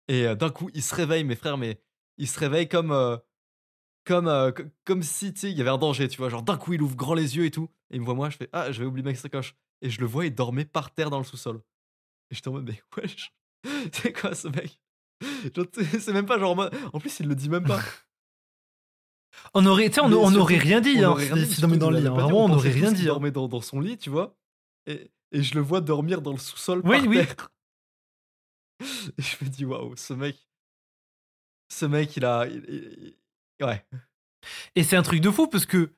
Et euh, d'un coup, il se réveille, mes frères, mais il se réveille comme. euh, comme, euh, co- comme si, il y avait un danger, tu vois. Genre, d'un coup, il ouvre grand les yeux et tout. Et il me voit moi, je fais, ah, j'avais oublié ma sacoche. Et je le vois, il dormait par terre dans le sous-sol. Et j'étais en mode, mais wesh, c'est quoi ce mec? C'est même pas genre. en plus, il le dit même pas. On aurait, tu sais, on, on rien dit On hein, aurait rien si- dit, s'il dormait dans le il lit. hein. Vraiment, on pensait aurait tous rien dit. hein. dormait dans, dans son lit, tu vois. Et, et je le vois dormir dans le sous-sol Oui, par oui. terre. Et je me dis, waouh, ce mec. Ce mec, il a. il- il- il- ouais. Et c'est un truc de fou parce que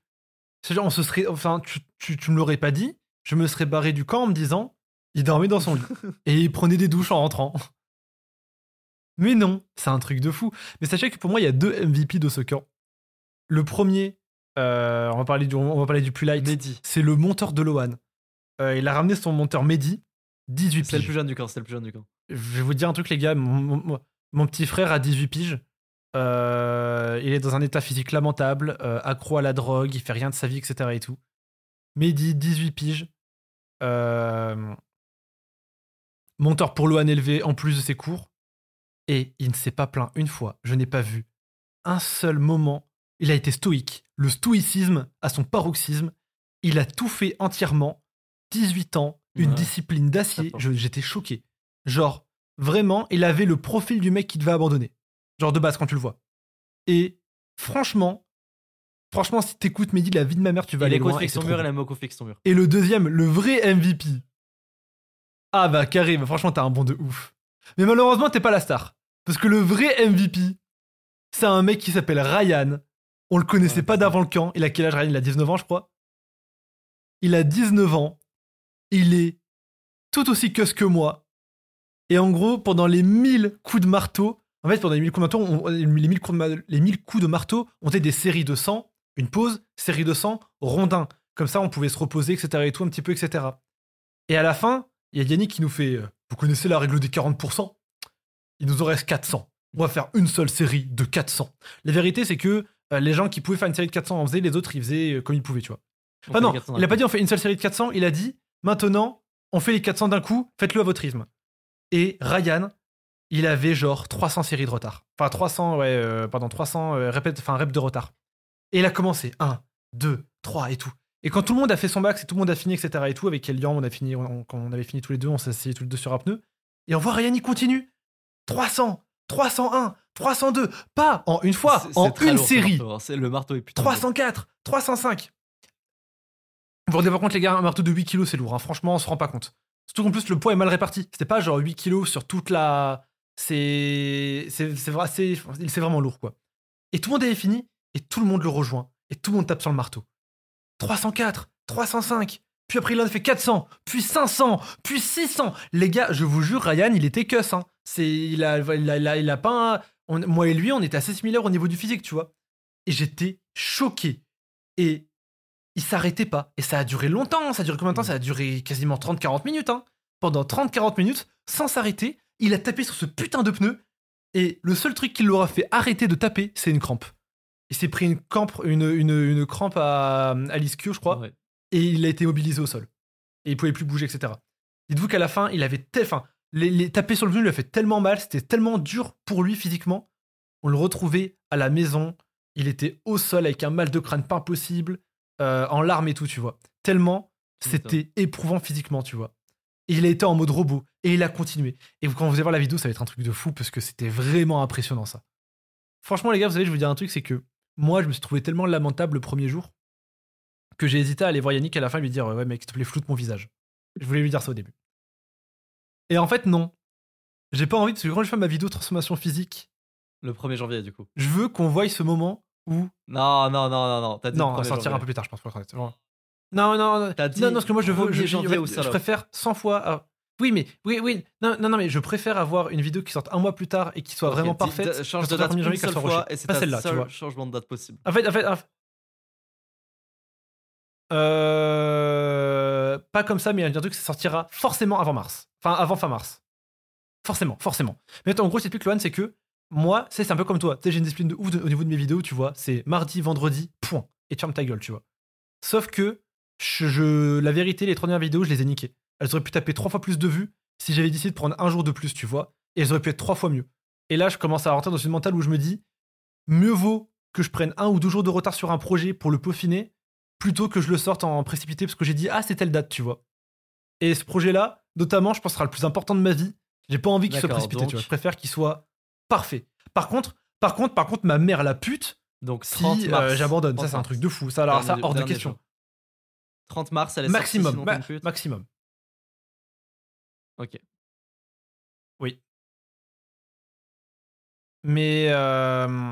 genre, on se serait, enfin, tu, tu, tu me l'aurais pas dit, je me serais barré du camp en me disant, il dormait dans son lit et il prenait des douches en rentrant. Mais non, c'est un truc de fou. Mais sachez que pour moi, il y a deux MVP de ce camp. Le premier, euh, on va parler du, on va parler du plus light. C'est le monteur de Lohan. Euh, il a ramené son monteur Mehdi, 18 C'est le plus jeune du camp, c'est le plus jeune du camp. Je vais vous dire un truc, les gars. Mon- petit frère a 18 piges. Euh, il est dans un état physique lamentable, euh, accro à la drogue, il fait rien de sa vie, etc. Et tout. Mehdi, 18 piges. Euh, monteur pour Lohan élevé en plus de ses cours. Et il ne s'est pas plaint une fois. Je n'ai pas vu un seul moment. Il a été stoïque. Le stoïcisme à son paroxysme. Il a tout fait entièrement. 18 ans, une Ouais. discipline d'acier. J'étais choqué. Genre, vraiment, il avait le profil du mec qui devait abandonner. Genre de base quand tu le vois. Et franchement, franchement, si t'écoutes Mehdi, la vie de ma mère, tu vas Il aller loin. et son mur, bien. il a Moko fixe son mur. Et le deuxième, le vrai MVP. Ah bah carré, bah franchement t'as un bon de ouf. Mais malheureusement t'es pas la star. Parce que le vrai MVP, c'est un mec qui s'appelle Ryan. On le connaissait Ouais, pas d'avant le camp. Il a quel âge Ryan? Il a 19 ans je crois. Il a 19 ans. Il est tout aussi cuss que moi. Et en gros, pendant les 1000 coups de marteau, en fait pendant les 1000 coups de marteau, on- les 1000 coups de, ma- les 1000 coups de marteau, on était des séries de 100, une pause, série de 100, rondin. Comme ça, on pouvait se reposer, etc. et tout, un petit peu, etc. Et à la fin, il y a Yannick qui nous fait euh, Vous connaissez la règle des 40% Il nous en reste 400. On va faire une seule série de 400. La vérité, c'est que euh, les gens qui pouvaient faire une série de 400 en faisaient, les autres ils faisaient euh, comme ils pouvaient, tu vois. Ah fait non, les 400 il a pas dit on fait une seule série de 400, il a dit maintenant on fait les 400 d'un coup, faites-le à votre rythme. Et Ryan, il avait genre 300 séries de retard. Enfin 300, ouais, euh, pardon, 300 euh, répètes, enfin reps de retard. Et il a commencé 1, 2, 3 et tout. Et quand tout le monde a fait son max et tout le monde a fini, etc. et tout, avec Elian, on a fini, on- quand on avait fini tous les deux, on s'est assis tous les deux sur un pneu. Et on voit Ryan, il continue. 300, 301, 302, pas en une fois, en une série. marteau, hein. C'est le marteau est putain. de lourd. 304, 305. Vous vous rendez pas compte, les gars, un marteau de 8 kilos, c'est lourd. hein. Franchement, on se rend pas compte. Surtout qu'en plus, le poids est mal réparti. C'était pas genre 8 kilos sur toute la. C'est. C'est c'est vrai- c'est- c'est vraiment lourd, quoi. Et tout le monde avait fini, et tout le monde le rejoint. Et tout le monde tape sur le marteau. 304, 305. Puis après, il en fait 400, puis 500, puis 600. Les gars, je vous jure, Ryan, il était cuss. Hein. C'est, il, a, il, a, il, a, pas moi et lui, on était assez similaires au niveau du physique, tu vois. Et j'étais choqué. Et il s'arrêtait pas. Et ça a duré longtemps. Ça a duré combien de temps? Ça a duré quasiment 30-40 minutes. Hein. Pendant 30-40 minutes, sans s'arrêter, il a tapé sur ce putain de pneu. Et le seul truc qui l'aura fait arrêter de taper, c'est une crampe. Il s'est pris une crampe, une, une, une crampe à, à l'ischio, je crois Ouais. et il a été mobilisé au sol. Et il pouvait plus bouger, etc. Dites-vous qu'à la fin, il avait tel, enfin, les, les taper sur le genou lui a fait tellement mal, c'était tellement dur pour lui physiquement. On le retrouvait à la maison, il était au sol avec un mal de crâne pas possible, euh, en larmes et tout, tu vois. Tellement c'était éprouvant physiquement, tu vois. Et il a été en mode robot et il a continué. Et quand vous allez voir la vidéo, ça va être un truc de fou parce que c'était vraiment impressionnant ça. Franchement, les gars, vous savez, je vais vous dire un truc, c'est que moi, je me suis trouvé tellement lamentable le premier jour que j'ai hésité à aller voir Yannick à la fin et lui dire Ouais, mec, s'il te plaît, floute mon visage. Je voulais lui dire ça au début. Et en fait, non. J'ai pas envie, parce que quand je fais ma vidéo transformation physique, Le 1er janvier, du coup. je veux qu'on voie ce moment où. Non, non, non, non, non. T'as dit Non, on 1er sortira un peu plus tard, je pense. pour être Non, non, non. Dit non, non, parce que moi, je veux. 1er Je, je- janvier en ou fait, je préfère 100 fois. ah, oui, mais. Oui, oui. Non, non, non, mais je préfère avoir une vidéo qui sorte un mois plus tard et qui soit vraiment parfaite. Change de date 1er une seule fois et c'est Pas celle-là, tu vois. changement de date possible. En fait, en fait, en fait- Euh, pas comme ça, mais un truc, ça sortira forcément avant mars. Enfin, avant fin mars. Forcément, forcément. Mais en gros, c'est plus que Loan, c'est que moi, c'est un peu comme toi. Tu sais, j'ai une discipline de ouf de- au niveau de mes vidéos, tu vois. C'est mardi, vendredi, point. Et tu fermes ta gueule, tu vois. Sauf que je, je- la vérité, les trois dernières vidéos, je les ai niquées. Elles auraient pu taper trois fois plus de vues si j'avais décidé de prendre un jour de plus, tu vois. Et elles auraient pu être trois fois mieux. Et là, je commence à rentrer dans une mentale où je me dis, mieux vaut que je prenne un ou deux jours de retard sur un projet pour le peaufiner, plutôt que je le sorte en précipité parce que j'ai dit, ah, c'est telle date, tu vois. Et ce projet-là, notamment, je pense sera le plus important de ma vie. J'ai pas envie qu'il soit précipité, donc- tu vois. Je préfère qu'il soit parfait. Par contre, par contre, par contre, ma mère la pute Donc si 30 euh, j'abandonne. Ça, 30 c'est un truc de fou. Ça, alors, ça, hors de question. jour. 30 mars, elle est Maximum. sortie, ma- pute. maximum. Ok. Oui. Mais euh,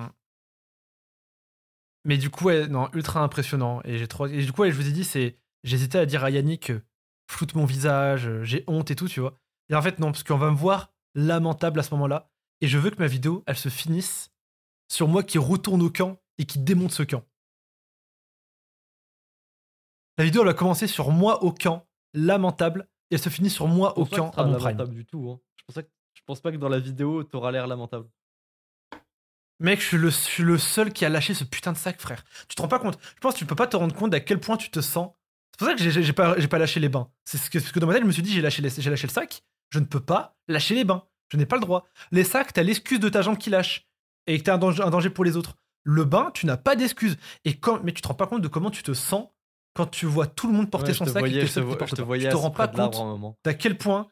mais du coup, ouais, non, ultra impressionnant. Et j'ai trop. Et du coup, ouais, je vous ai dit, c'est j'hésitais à dire à Yannick, euh, floute mon visage, j'ai honte et tout, tu vois. Et en fait, non, parce qu'on va me voir lamentable à ce moment-là. Et je veux que ma vidéo, elle se finisse sur moi qui retourne au camp et qui démonte ce camp. La vidéo, elle va commencer sur moi au camp, lamentable, et elle se finit sur moi au camp ce sera à mon prime. lamentable du tout. Hein. Je, pense pas que, je pense pas que dans la vidéo, t'auras l'air lamentable. Mec, je suis, le, je suis le seul qui a lâché ce putain de sac, frère. Tu te rends pas compte? Je pense que tu peux pas te rendre compte à quel point tu te sens. C'est pour ça que j'ai- pas, j'ai pas lâché les bains. C'est ce que, parce que dans ma tête, je me suis dit, j'ai lâché, les- j'ai lâché le sac. Je ne peux pas lâcher les bains. Je n'ai pas le droit. Les sacs, t'as l'excuse de ta jambe qui lâche. Et que t'es un danger, un danger pour les autres. Le bain, tu n'as pas d'excuse. Et quand, mais tu te rends pas compte de comment tu te sens quand tu vois tout le monde porter Ouais, son sac voyais, et que te, vo- te voyais Tu te rends pas compte d'à quel point.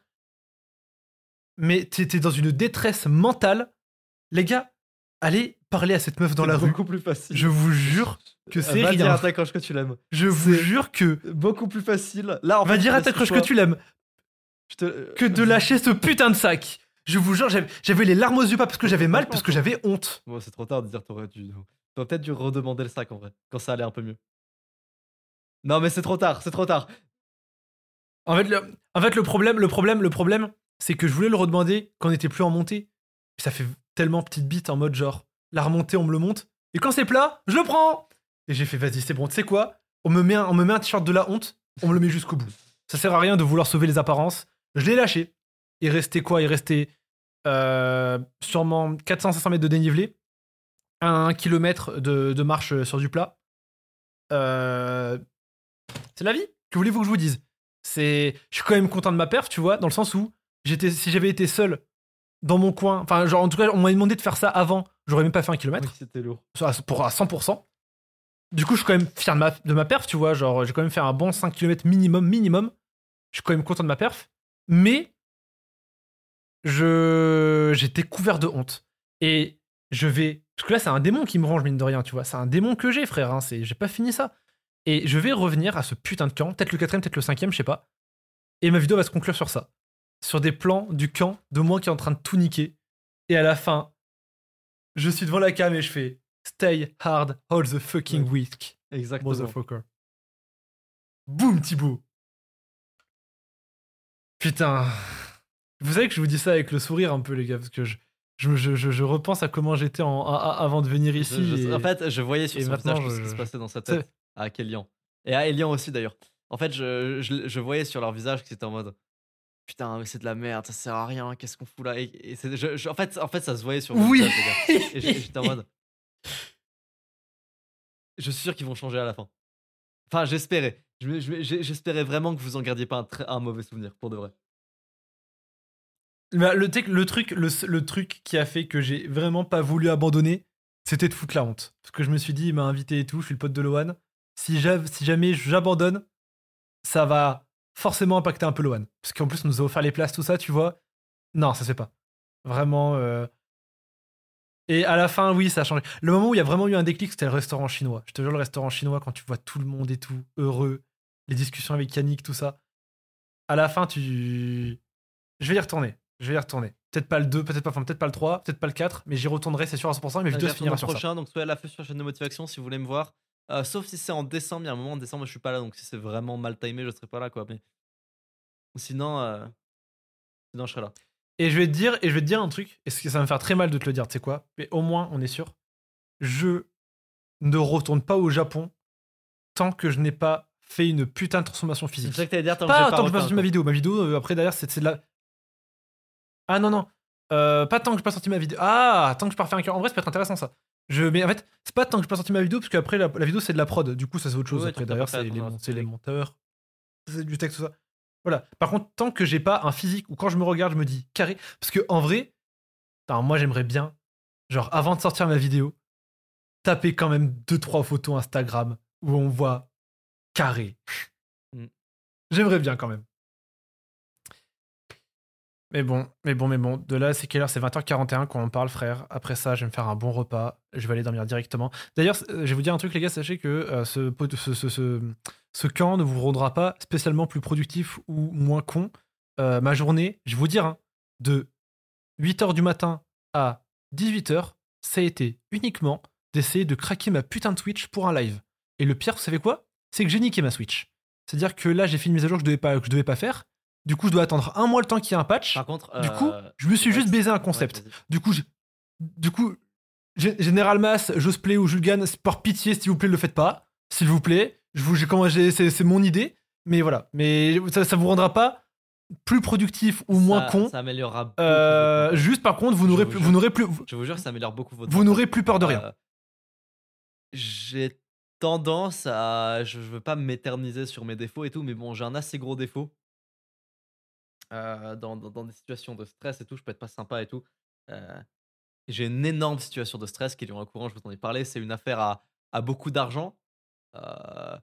Mais t'es dans une détresse mentale. Les gars, allez parler à cette meuf dans la rue. beaucoup plus facile. Je vous jure que c'est Va dire à ta crush que tu l'aimes. Je vous jure que. Beaucoup plus facile. Là, en Va fait, dire à ta crush que tu l'aimes te- que de lâcher ce putain de sac. Je vous jure, j'avais les larmes aux yeux, pas parce que j'avais mal, parce que j'avais honte. Bon, c'est trop tard de dire t'aurais dû. T'aurais peut-être dû redemander le sac en vrai, quand ça allait un peu mieux. Non, mais c'est trop tard, c'est trop tard. En fait, le, en fait, le problème, le problème, le problème, c'est que je voulais le redemander quand on était plus en montée. Ça fait tellement petite bite en mode genre, la remontée, on me le monte. Et quand c'est plat, je le prends. Et j'ai fait, vas-y, c'est bon, tu sais quoi? On me met un, on me met un t-shirt de la honte, on me le met jusqu'au bout. Ça sert à rien de vouloir sauver les apparences. Je l'ai lâché. Il restait quoi? Il restait euh, sûrement 400-500 mètres de dénivelé. un kilomètre de, de marche sur du plat. Euh, c'est la vie. Que voulez-vous que je vous dise? C'est, je suis quand même content de ma perf, tu vois, dans le sens où j'étais, si j'avais été seul dans mon coin, enfin, genre en tout cas, on m'a demandé de faire ça avant, j'aurais même pas fait un kilomètre Oui, c'était lourd. à, pour, à 100%. Du coup, je suis quand même fier de ma, de ma perf, tu vois. Genre, j'ai quand même fait un bon 5 km minimum, minimum. Je suis quand même content de ma perf. Mais, je, j'étais couvert de honte. Et je vais. Parce que là, c'est un démon qui me range, mine de rien, tu vois. C'est un démon que j'ai, frère. Hein. C'est, j'ai pas fini ça. Et je vais revenir à ce putain de camp. Peut-être le quatrième, peut-être le cinquième, je sais pas. Et ma vidéo va se conclure sur ça. Sur des plans du camp de moi qui est en train de tout niquer. Et à la fin, je suis devant la cam et je fais Stay hard all the fucking week, Exactement. motherfucker. Boum, Thibaut. Putain. Vous savez que je vous dis ça avec le sourire un peu, les gars, parce que je, je, je, je- repense à comment j'étais avant de venir ici. et- en fait, je voyais sur son visage ce qui se passait dans sa tête à Kélian. Et à Elian aussi d'ailleurs. En fait, je, je, je voyais sur leur visage que c'était en mode Putain, mais c'est de la merde, ça sert à rien, qu'est-ce qu'on fout là? Et, et c'est- je- je- en, fait, en fait, ça se voyait sur Oui. gars. Et j'étais en mode Je suis sûr qu'ils vont changer à la fin. Enfin, j'espérais. Je J'espérais vraiment que vous en gardiez pas un, très- un mauvais souvenir, pour de vrai. Le, truc, qui a fait que j'ai vraiment pas voulu abandonner, c'était de foutre la honte. Parce que je me suis dit, il m'a invité et tout, je suis le pote de Lohan. Si, si jamais j'abandonne, ça va forcément impacter un peu Lohan. Parce qu'en plus, on nous a offert les places, tout ça, tu vois. Non, ça se fait pas. Vraiment. euh, Et à la fin, oui, ça a changé. Le moment où il y a vraiment eu un déclic, c'était le restaurant chinois. Je te jure, le restaurant chinois, quand tu vois tout le monde et tout, heureux, les discussions avec Yannick, tout ça. À la fin, tu. Je vais y retourner. Je vais y retourner. Peut-être pas le 2, peut-être pas, enfin, peut-être pas le 3, peut-être pas le 4, mais j'y retournerai, c'est sûr à 100%. Et mes vidéos se finira sur ça. prochain, donc soyez à l'affût sur la chaîne de motivation si vous voulez me voir. Euh, sauf si c'est en décembre, il y a un moment en décembre, je suis pas là, donc si c'est vraiment mal timé, je serai pas là, quoi. Mais sinon, euh, sinon je serai là. Et je vais te dire, et je vais te dire un truc, et ça va me faire très mal de te le dire, tu sais quoi Mais au moins, on est sûr. Je ne retourne pas au Japon tant que je n'ai pas fait une putain de transformation C'est physique. ça que t'allais dire, tant Pas que tant que je pas ma vidéo. Ma vidéo, euh, après, derrière, c'est c'est de la. Ah non, non. Euh, pas tant que je pas sorti ma vidéo. Ah, tant que je pas refait un cœur. En vrai, ça peut être intéressant ça. Je, mais en fait, c'est pas tant que je pas sorti ma vidéo, parce qu'après, la, la vidéo, c'est de la prod. Du coup, ça, c'est autre chose. Ouais, après, d'ailleurs, c'est les, c'est monteurs. C'est du texte, tout ça. Voilà. Par contre, tant que j'ai pas un physique ou quand je me regarde, je me dis carré. Parce que en vrai, moi, j'aimerais bien, genre, avant de sortir ma vidéo, taper quand même 2-3 photos Instagram où on voit carré. Mm. J'aimerais bien quand même. Mais bon, mais bon, mais bon. De là, c'est quelle heure? C'est 20h41 qu'on en parle, frère. Après ça, je vais me faire un bon repas. Je vais aller dormir directement. D'ailleurs, euh, je vais vous dire un truc, les gars. Sachez que euh, ce, ce, ce, camp ne vous rendra pas spécialement plus productif ou moins con. Euh, ma journée, je vais vous dire, hein, de 8h du matin à 18h, ça a été uniquement d'essayer de craquer ma putain de Twitch pour un live. Et le pire, vous savez quoi? C'est que j'ai niqué ma Switch. C'est-à-dire que là, j'ai fait une mise à jour que je devais que je devais pas faire. Du coup, je dois attendre un mois le temps qu'il y ait un patch. Par contre, Du coup, euh, je me suis juste baisé un concept. Du coup, je- du coup, Gé- Général Mass, Josplay ou Julgan, par pitié, s'il vous plaît, ne le faites pas. S'il vous plaît. Je vous, comment c'est, mon idée. Mais voilà. Mais ça, ça vous rendra pas plus productif ou moins Ça- con. Ça améliorera beaucoup. Euh, juste par contre, vous Je n'aurez plus, vous n'aurez plus, Je vous jure, ça améliore beaucoup votre. vous n'aurez plus peur de rien. Euh, j'ai tendance à. Je veux pas m'éterniser sur mes défauts et tout, mais bon, j'ai un assez gros défaut. Euh, dans, dans- dans des situations de stress et tout, je peux être pas sympa et tout. Euh, j'ai une énorme situation de stress qui est en courant, je vous en ai parlé. C'est une affaire à, à beaucoup d'argent. Euh,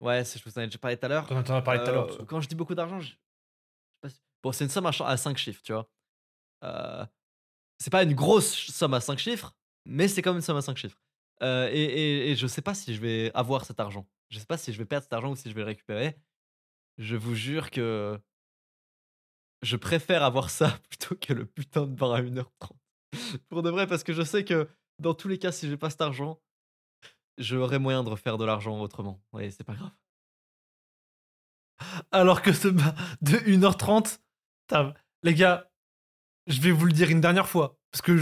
ouais, je vous en ai déjà parlé tout à l'heure. On en a parlé tout à l'heure. Euh, Quand je dis beaucoup d'argent, je... bon, c'est une somme à 5 chiffres, tu vois. Euh, c'est pas une grosse somme à 5 chiffres, mais c'est quand même une somme à 5 chiffres. Et, et, et je sais pas si je vais avoir cet argent. Je sais pas si je vais perdre cet argent ou si je vais le récupérer. Je vous jure que je préfère avoir ça plutôt que le putain de bar à 1h30. Pour de vrai, parce que je sais que dans tous les cas, si j'ai pas cet argent, j'aurai moyen de refaire de l'argent autrement. Ouais, c'est pas grave. Alors que ce ba- de 1h30, putain, les gars, je vais vous le dire une dernière fois. Parce que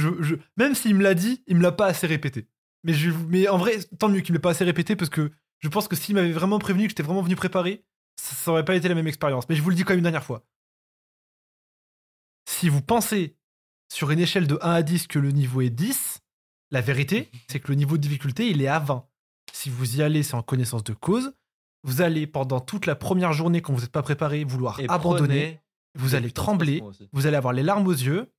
même s'il me l'a dit, il me l'a pas assez répété. Mais, en vrai, tant mieux qu'il me l'ait pas assez répété parce que je pense que s'il m'avait vraiment prévenu que j'étais vraiment venu préparer, ça, ça aurait pas été la même expérience. Mais je vous le dis quand même une dernière fois. Si vous pensez sur une échelle de 1 à 10 que le niveau est 10, La vérité, c'est que le niveau de difficulté, il est à 20. Si vous y allez sans connaissance de cause, vous allez pendant toute la première journée, quand vous n'êtes pas préparé, vouloir Et abandonner. Vous allez trembler. Vous allez avoir les larmes aux yeux.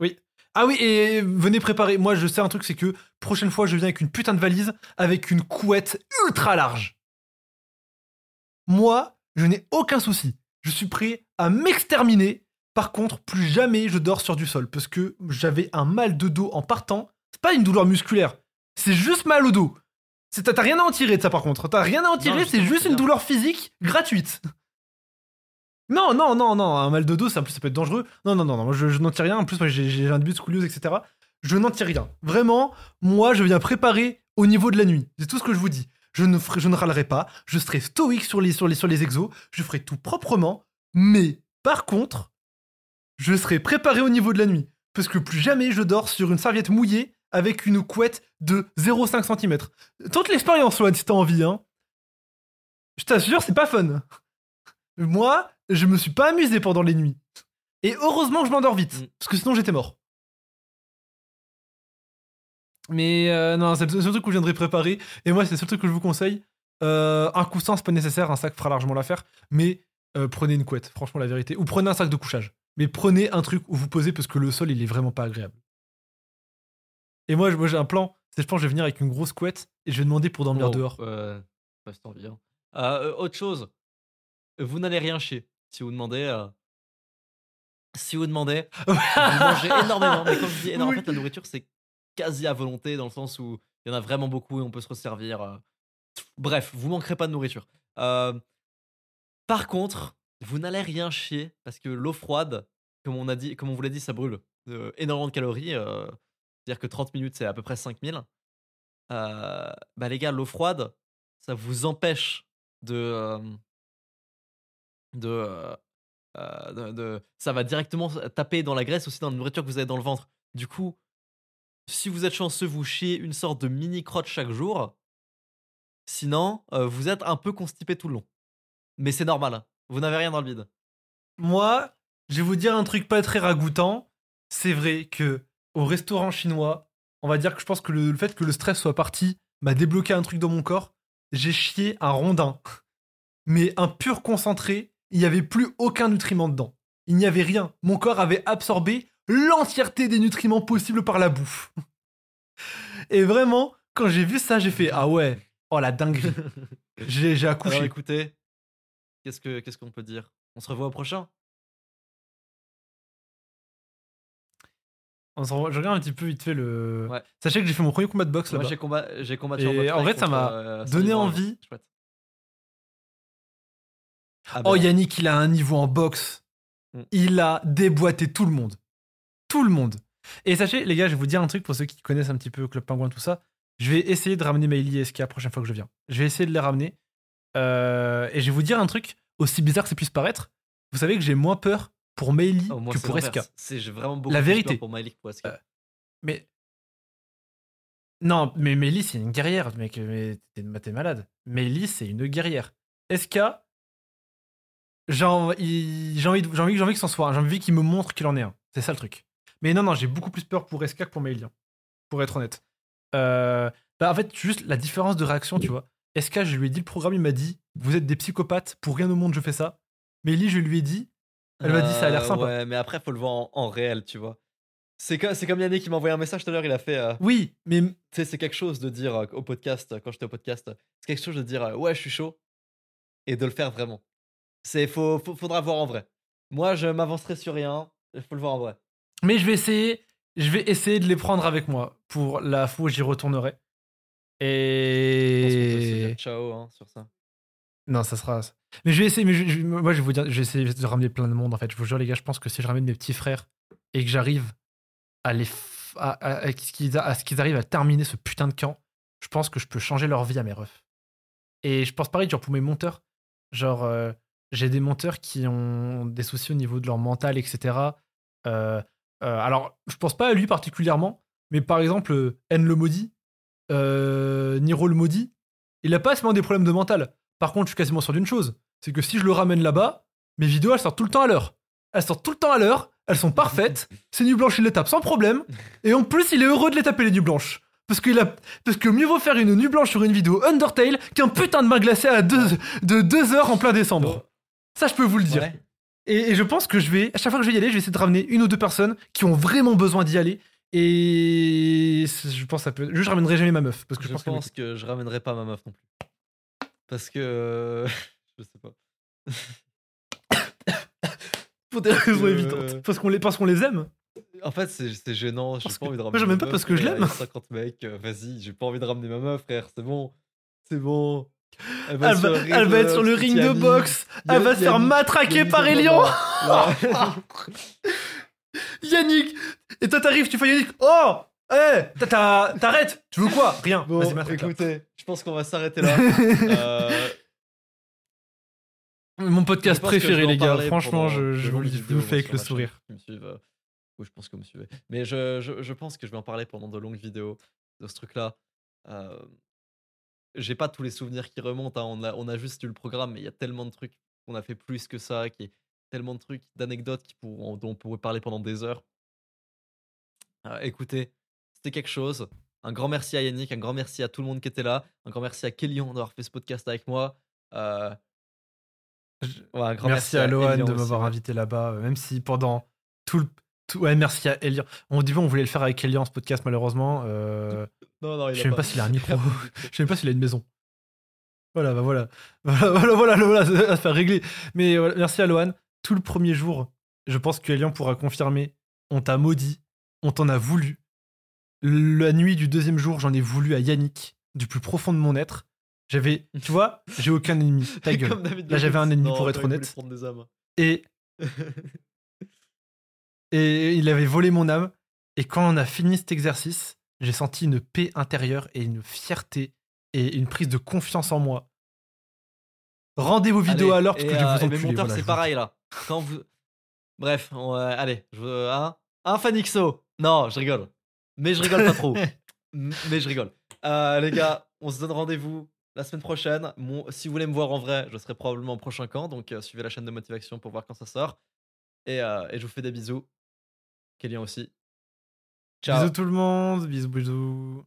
Oui. Ah oui, et venez préparer. Moi, je sais un truc, c'est que prochaine fois, je viens avec une putain de valise avec une couette ultra large. Moi, je n'ai aucun souci. Je suis prêt à m'exterminer. Par contre, plus jamais je dors sur du sol parce que j'avais un mal de dos en partant. C'est pas une douleur musculaire, c'est juste mal au dos. C'est- T'as rien à en tirer de ça par contre. T'as rien à en tirer, c'est juste une bien. douleur physique gratuite. Non, non, non, non, un mal de dos, ça, en plus, ça peut être dangereux. Non, non, non, non, moi, je, je n'en tire rien. En plus, moi, j'ai j'ai un début de scoliose, etc. Je n'en tire rien. Vraiment, moi, je viens préparer au niveau de la nuit. C'est tout ce que je vous dis. Je ne, ferai, je ne râlerai pas. Je serai stoïque sur les, sur, les, sur les exos. Je ferai tout proprement. Mais, par contre, je serai préparé au niveau de la nuit. Parce que plus jamais je dors sur une serviette mouillée avec une couette de 0,5 cm. Tente l'expérience, Loan, si t'as envie. Hein. Je t'assure, c'est pas fun. Moi, je me suis pas amusé pendant les nuits. Et heureusement que je m'endors vite, Mm. parce que sinon j'étais mort. Mais euh, non, c'est le seul truc que je viendrai préparer. Et moi, c'est le seul truc que je vous conseille. Euh, un coussin, c'est pas nécessaire, un sac fera largement l'affaire. Mais euh, prenez une couette, franchement, la vérité. Ou prenez un sac de couchage. Mais prenez un truc où vous posez parce que le sol, il est vraiment pas agréable. Et moi, moi j'ai un plan. C'est je pense que je vais venir avec une grosse couette et je vais demander pour dormir dehors. euh, pas cette envie, hein. Euh, euh, autre chose, vous n'allez rien chier. Si vous demandez, euh, si vous demandez, vous mangez énormément. Mais quand je dis énormément, en Oui. fait, la nourriture, c'est quasi à volonté dans le sens où il y en a vraiment beaucoup et on peut se resservir. Bref, vous manquerez pas de nourriture. Euh, par contre, vous n'allez rien chier parce que l'eau froide, comme on a dit, comme on vous l'a dit, ça brûle euh, énormément de calories. euh, C'est-à-dire que 30 minutes, c'est à peu près 5000. Euh, bah les gars, l'eau froide, ça vous empêche de de, ça va directement taper dans la graisse aussi dans la nourriture que vous avez dans le ventre. Du coup, si vous êtes chanceux, vous chiez une sorte de mini crotte chaque jour. Sinon, vous êtes un peu constipé tout le long. Mais c'est normal, hein. vous n'avez rien dans le vide. Moi, je vais vous dire un truc pas très ragoûtant. C'est vrai que au restaurant chinois, on va dire que je pense que le, le fait que le stress soit parti m'a débloqué un truc dans mon corps. J'ai chié un rondin. Mais un pur concentré, il n'y avait plus aucun nutriment dedans. Il n'y avait rien. Mon corps avait absorbé l'entièreté des nutriments possibles par la bouffe. Et vraiment, quand j'ai vu ça, j'ai fait Ah ouais, oh la dinguerie. J'ai j'ai accouché. Alors écoutez, qu'est-ce que qu'est-ce qu'on peut dire? On se revoit au prochain? On se revoit- je regarde un petit peu vite fait le. Ouais. Sachez que j'ai fait mon premier combat de boxe Moi là-bas. j'ai combat, j'ai combattu Et en boxe en vrai, ça m'a euh, donné envie. chouette. Ah bah Oh, non. Yannick, il a un niveau en boxe. Mm. Il a déboîté tout le monde. Tout le monde. Et sachez, les gars, je vais vous dire un truc pour ceux qui connaissent un petit peu Club Penguin, tout ça. Je vais essayer de ramener Maïli et SK la prochaine fois que je viens. Je vais essayer de les ramener. Euh, et je vais vous dire un truc, aussi bizarre que ça puisse paraître. Vous savez que j'ai moins peur pour Oh, moi, que pour SK. l'inverse. C'est j'ai vraiment beaucoup La vérité. peur pour Malik que pour SK. Euh, Mais. Non, mais Meili, c'est une guerrière, mec. Mais t'es t'es malade. Meili, c'est une guerrière. SK, j'ai envie, j'ai envie, de- j'ai envie, j'ai envie que c'en soit un. J'ai envie qu'il me montre qu'il en est un. C'est ça le truc. Mais non, non, j'ai beaucoup plus peur pour SK que pour Meili. hein, Pour être honnête. Euh, bah, en fait, juste la différence de réaction, tu vois. SK, je lui ai dit le programme, il m'a dit Vous êtes des psychopathes, pour rien au monde, je fais ça. Meili, je lui ai dit Elle m'a dit Ça a l'air Euh, sympa. Ouais, mais après, faut le voir en, en réel, tu vois. C'est comme, c'est comme Yannick qui m'a envoyé un message tout à l'heure, il a fait. euh, Oui, mais tu sais, c'est quelque chose de dire euh, au podcast, quand j'étais au podcast, c'est quelque chose de dire euh, ouais, je suis chaud et de le faire vraiment. C'est faut, faut- faudra voir en vrai. Moi, je m'avancerai sur rien, il faut le voir en vrai. Mais je vais essayer, je vais essayer de les prendre avec moi pour la fois où j'y retournerai. Je pense Et ciao hein, sur ça. non, ça sera. Mais je vais essayer. Mais je- je- moi, je vais vous dire, je vais essayer de ramener plein de monde. En fait, je vous jure, les gars, je pense que si je ramène mes petits frères et que j'arrive à les, f- à, à- à ce qu'ils a- arrivent à terminer ce putain de camp, je pense que je peux changer leur vie à mes refs. Et je pense pareil, genre pour mes monteurs, genre euh, j'ai des monteurs qui ont des soucis au niveau de leur mental, etc. Euh, euh, alors, je pense pas à lui particulièrement, mais par exemple, N le maudit, euh, Niro le maudit, il a pas seulement des problèmes de mental. Par contre, je suis quasiment sûr d'une chose, c'est que si je le ramène là-bas, mes vidéos elles sortent tout le temps à l'heure. Elles sortent tout le temps à l'heure, elles sont parfaites. Ces nuits blanches, il les tape sans problème. Et en plus, il est heureux de les taper les nuits blanches. Parce, qu'il a... Parce que mieux vaut faire une nuit blanche sur une vidéo Undertale qu'un putain de bain glacé à deux... de 2 heures en plein décembre. Ça, je peux vous le dire. Ouais. Et, et je pense que je vais, à chaque fois que je vais y aller, je vais essayer de ramener une ou deux personnes qui ont vraiment besoin d'y aller. Et je pense que ça peut. Je ramènerai jamais ma meuf. Parce que je, Je pense, que je ramènerai pas ma meuf non plus. Parce que. je sais pas. Pour des raisons que- évidentes. Parce qu'on les, parce qu'on les aime. En fait, c'est gênant. J'ai pas que- envie de moi, ramener. j'aime ma même pas meuf, parce que je l'aime. il y a 50 mecs, euh, vas-y, j'ai pas envie de ramener ma meuf, frère. C'est bon. C'est bon. Elle va, elle être sur le ring de boxe. Elle va se faire matraquer par Elian. Yannick Et toi, t'arrives, tu fais Yannick. Oh Eh T'arrêtes Tu veux quoi? Rien. Bon, Vas-y, écoutez, je pense qu'on va s'arrêter là. Euh, Mon podcast préféré, les gars. Franchement, je, vous, je vous fais avec le sourire. qui me suivent, euh, Oui, je pense que vous me suivez. Mais je, je, je pense que je vais en parler pendant de longues vidéos de ce truc-là. Euh, J'ai pas tous les souvenirs qui remontent. hein. On, a, on a juste eu le programme, mais il y a tellement de trucs qu'on a fait plus que ça, qui tellement de trucs, d'anecdotes dont on pourrait parler pendant des heures. Euh, écoutez, c'était quelque chose. Un grand merci à Yannick, un grand merci à tout le monde qui était là, un grand merci à Kélian d'avoir fait ce podcast avec moi. Euh, Je- ouais, un grand Merci, à Lohan de m'avoir invité là-bas, euh, même si pendant tout le. tout- ouais, merci à Elian. On dit bon, on voulait le faire avec Elian ce podcast, malheureusement. Euh, Non, non, il je sais même pas s'il a un micro. Je sais même pas s'il a une maison. Voilà, bah voilà. Voilà, voilà, voilà, voilà, ça faire régler. Mais voilà, merci à Lohan. Tout le premier jour, je pense que Elian pourra confirmer. On t'a maudit, on t'en a voulu. La nuit du deuxième jour, j'en ai voulu à Yannick, du plus profond de mon être. J'avais, tu vois, j'ai aucun ennemi. Ta gueule. Là, j'avais un ennemi, Non, pour être honnête. Et Et il avait volé mon âme. Et quand on a fini cet exercice, j'ai senti une paix intérieure et une fierté et une prise de confiance en moi. Rendez vos vidéos Allez, à l'heure parce que je vais euh, vous enculer. voilà, c'est pareil là. Quand vous. Bref, on, euh, allez, je veux un, un Fanixo. Non, je rigole. Mais je rigole pas trop. Mais je rigole. Euh, les gars, on se donne rendez-vous la semaine prochaine. Mon- si vous voulez me voir en vrai, je serai probablement au prochain camp. Donc euh, suivez la chaîne de motivation pour voir quand ça sort. Et, euh, et je vous fais des bisous. Kélian aussi. Ciao. Bisous tout le monde, bisous bisous.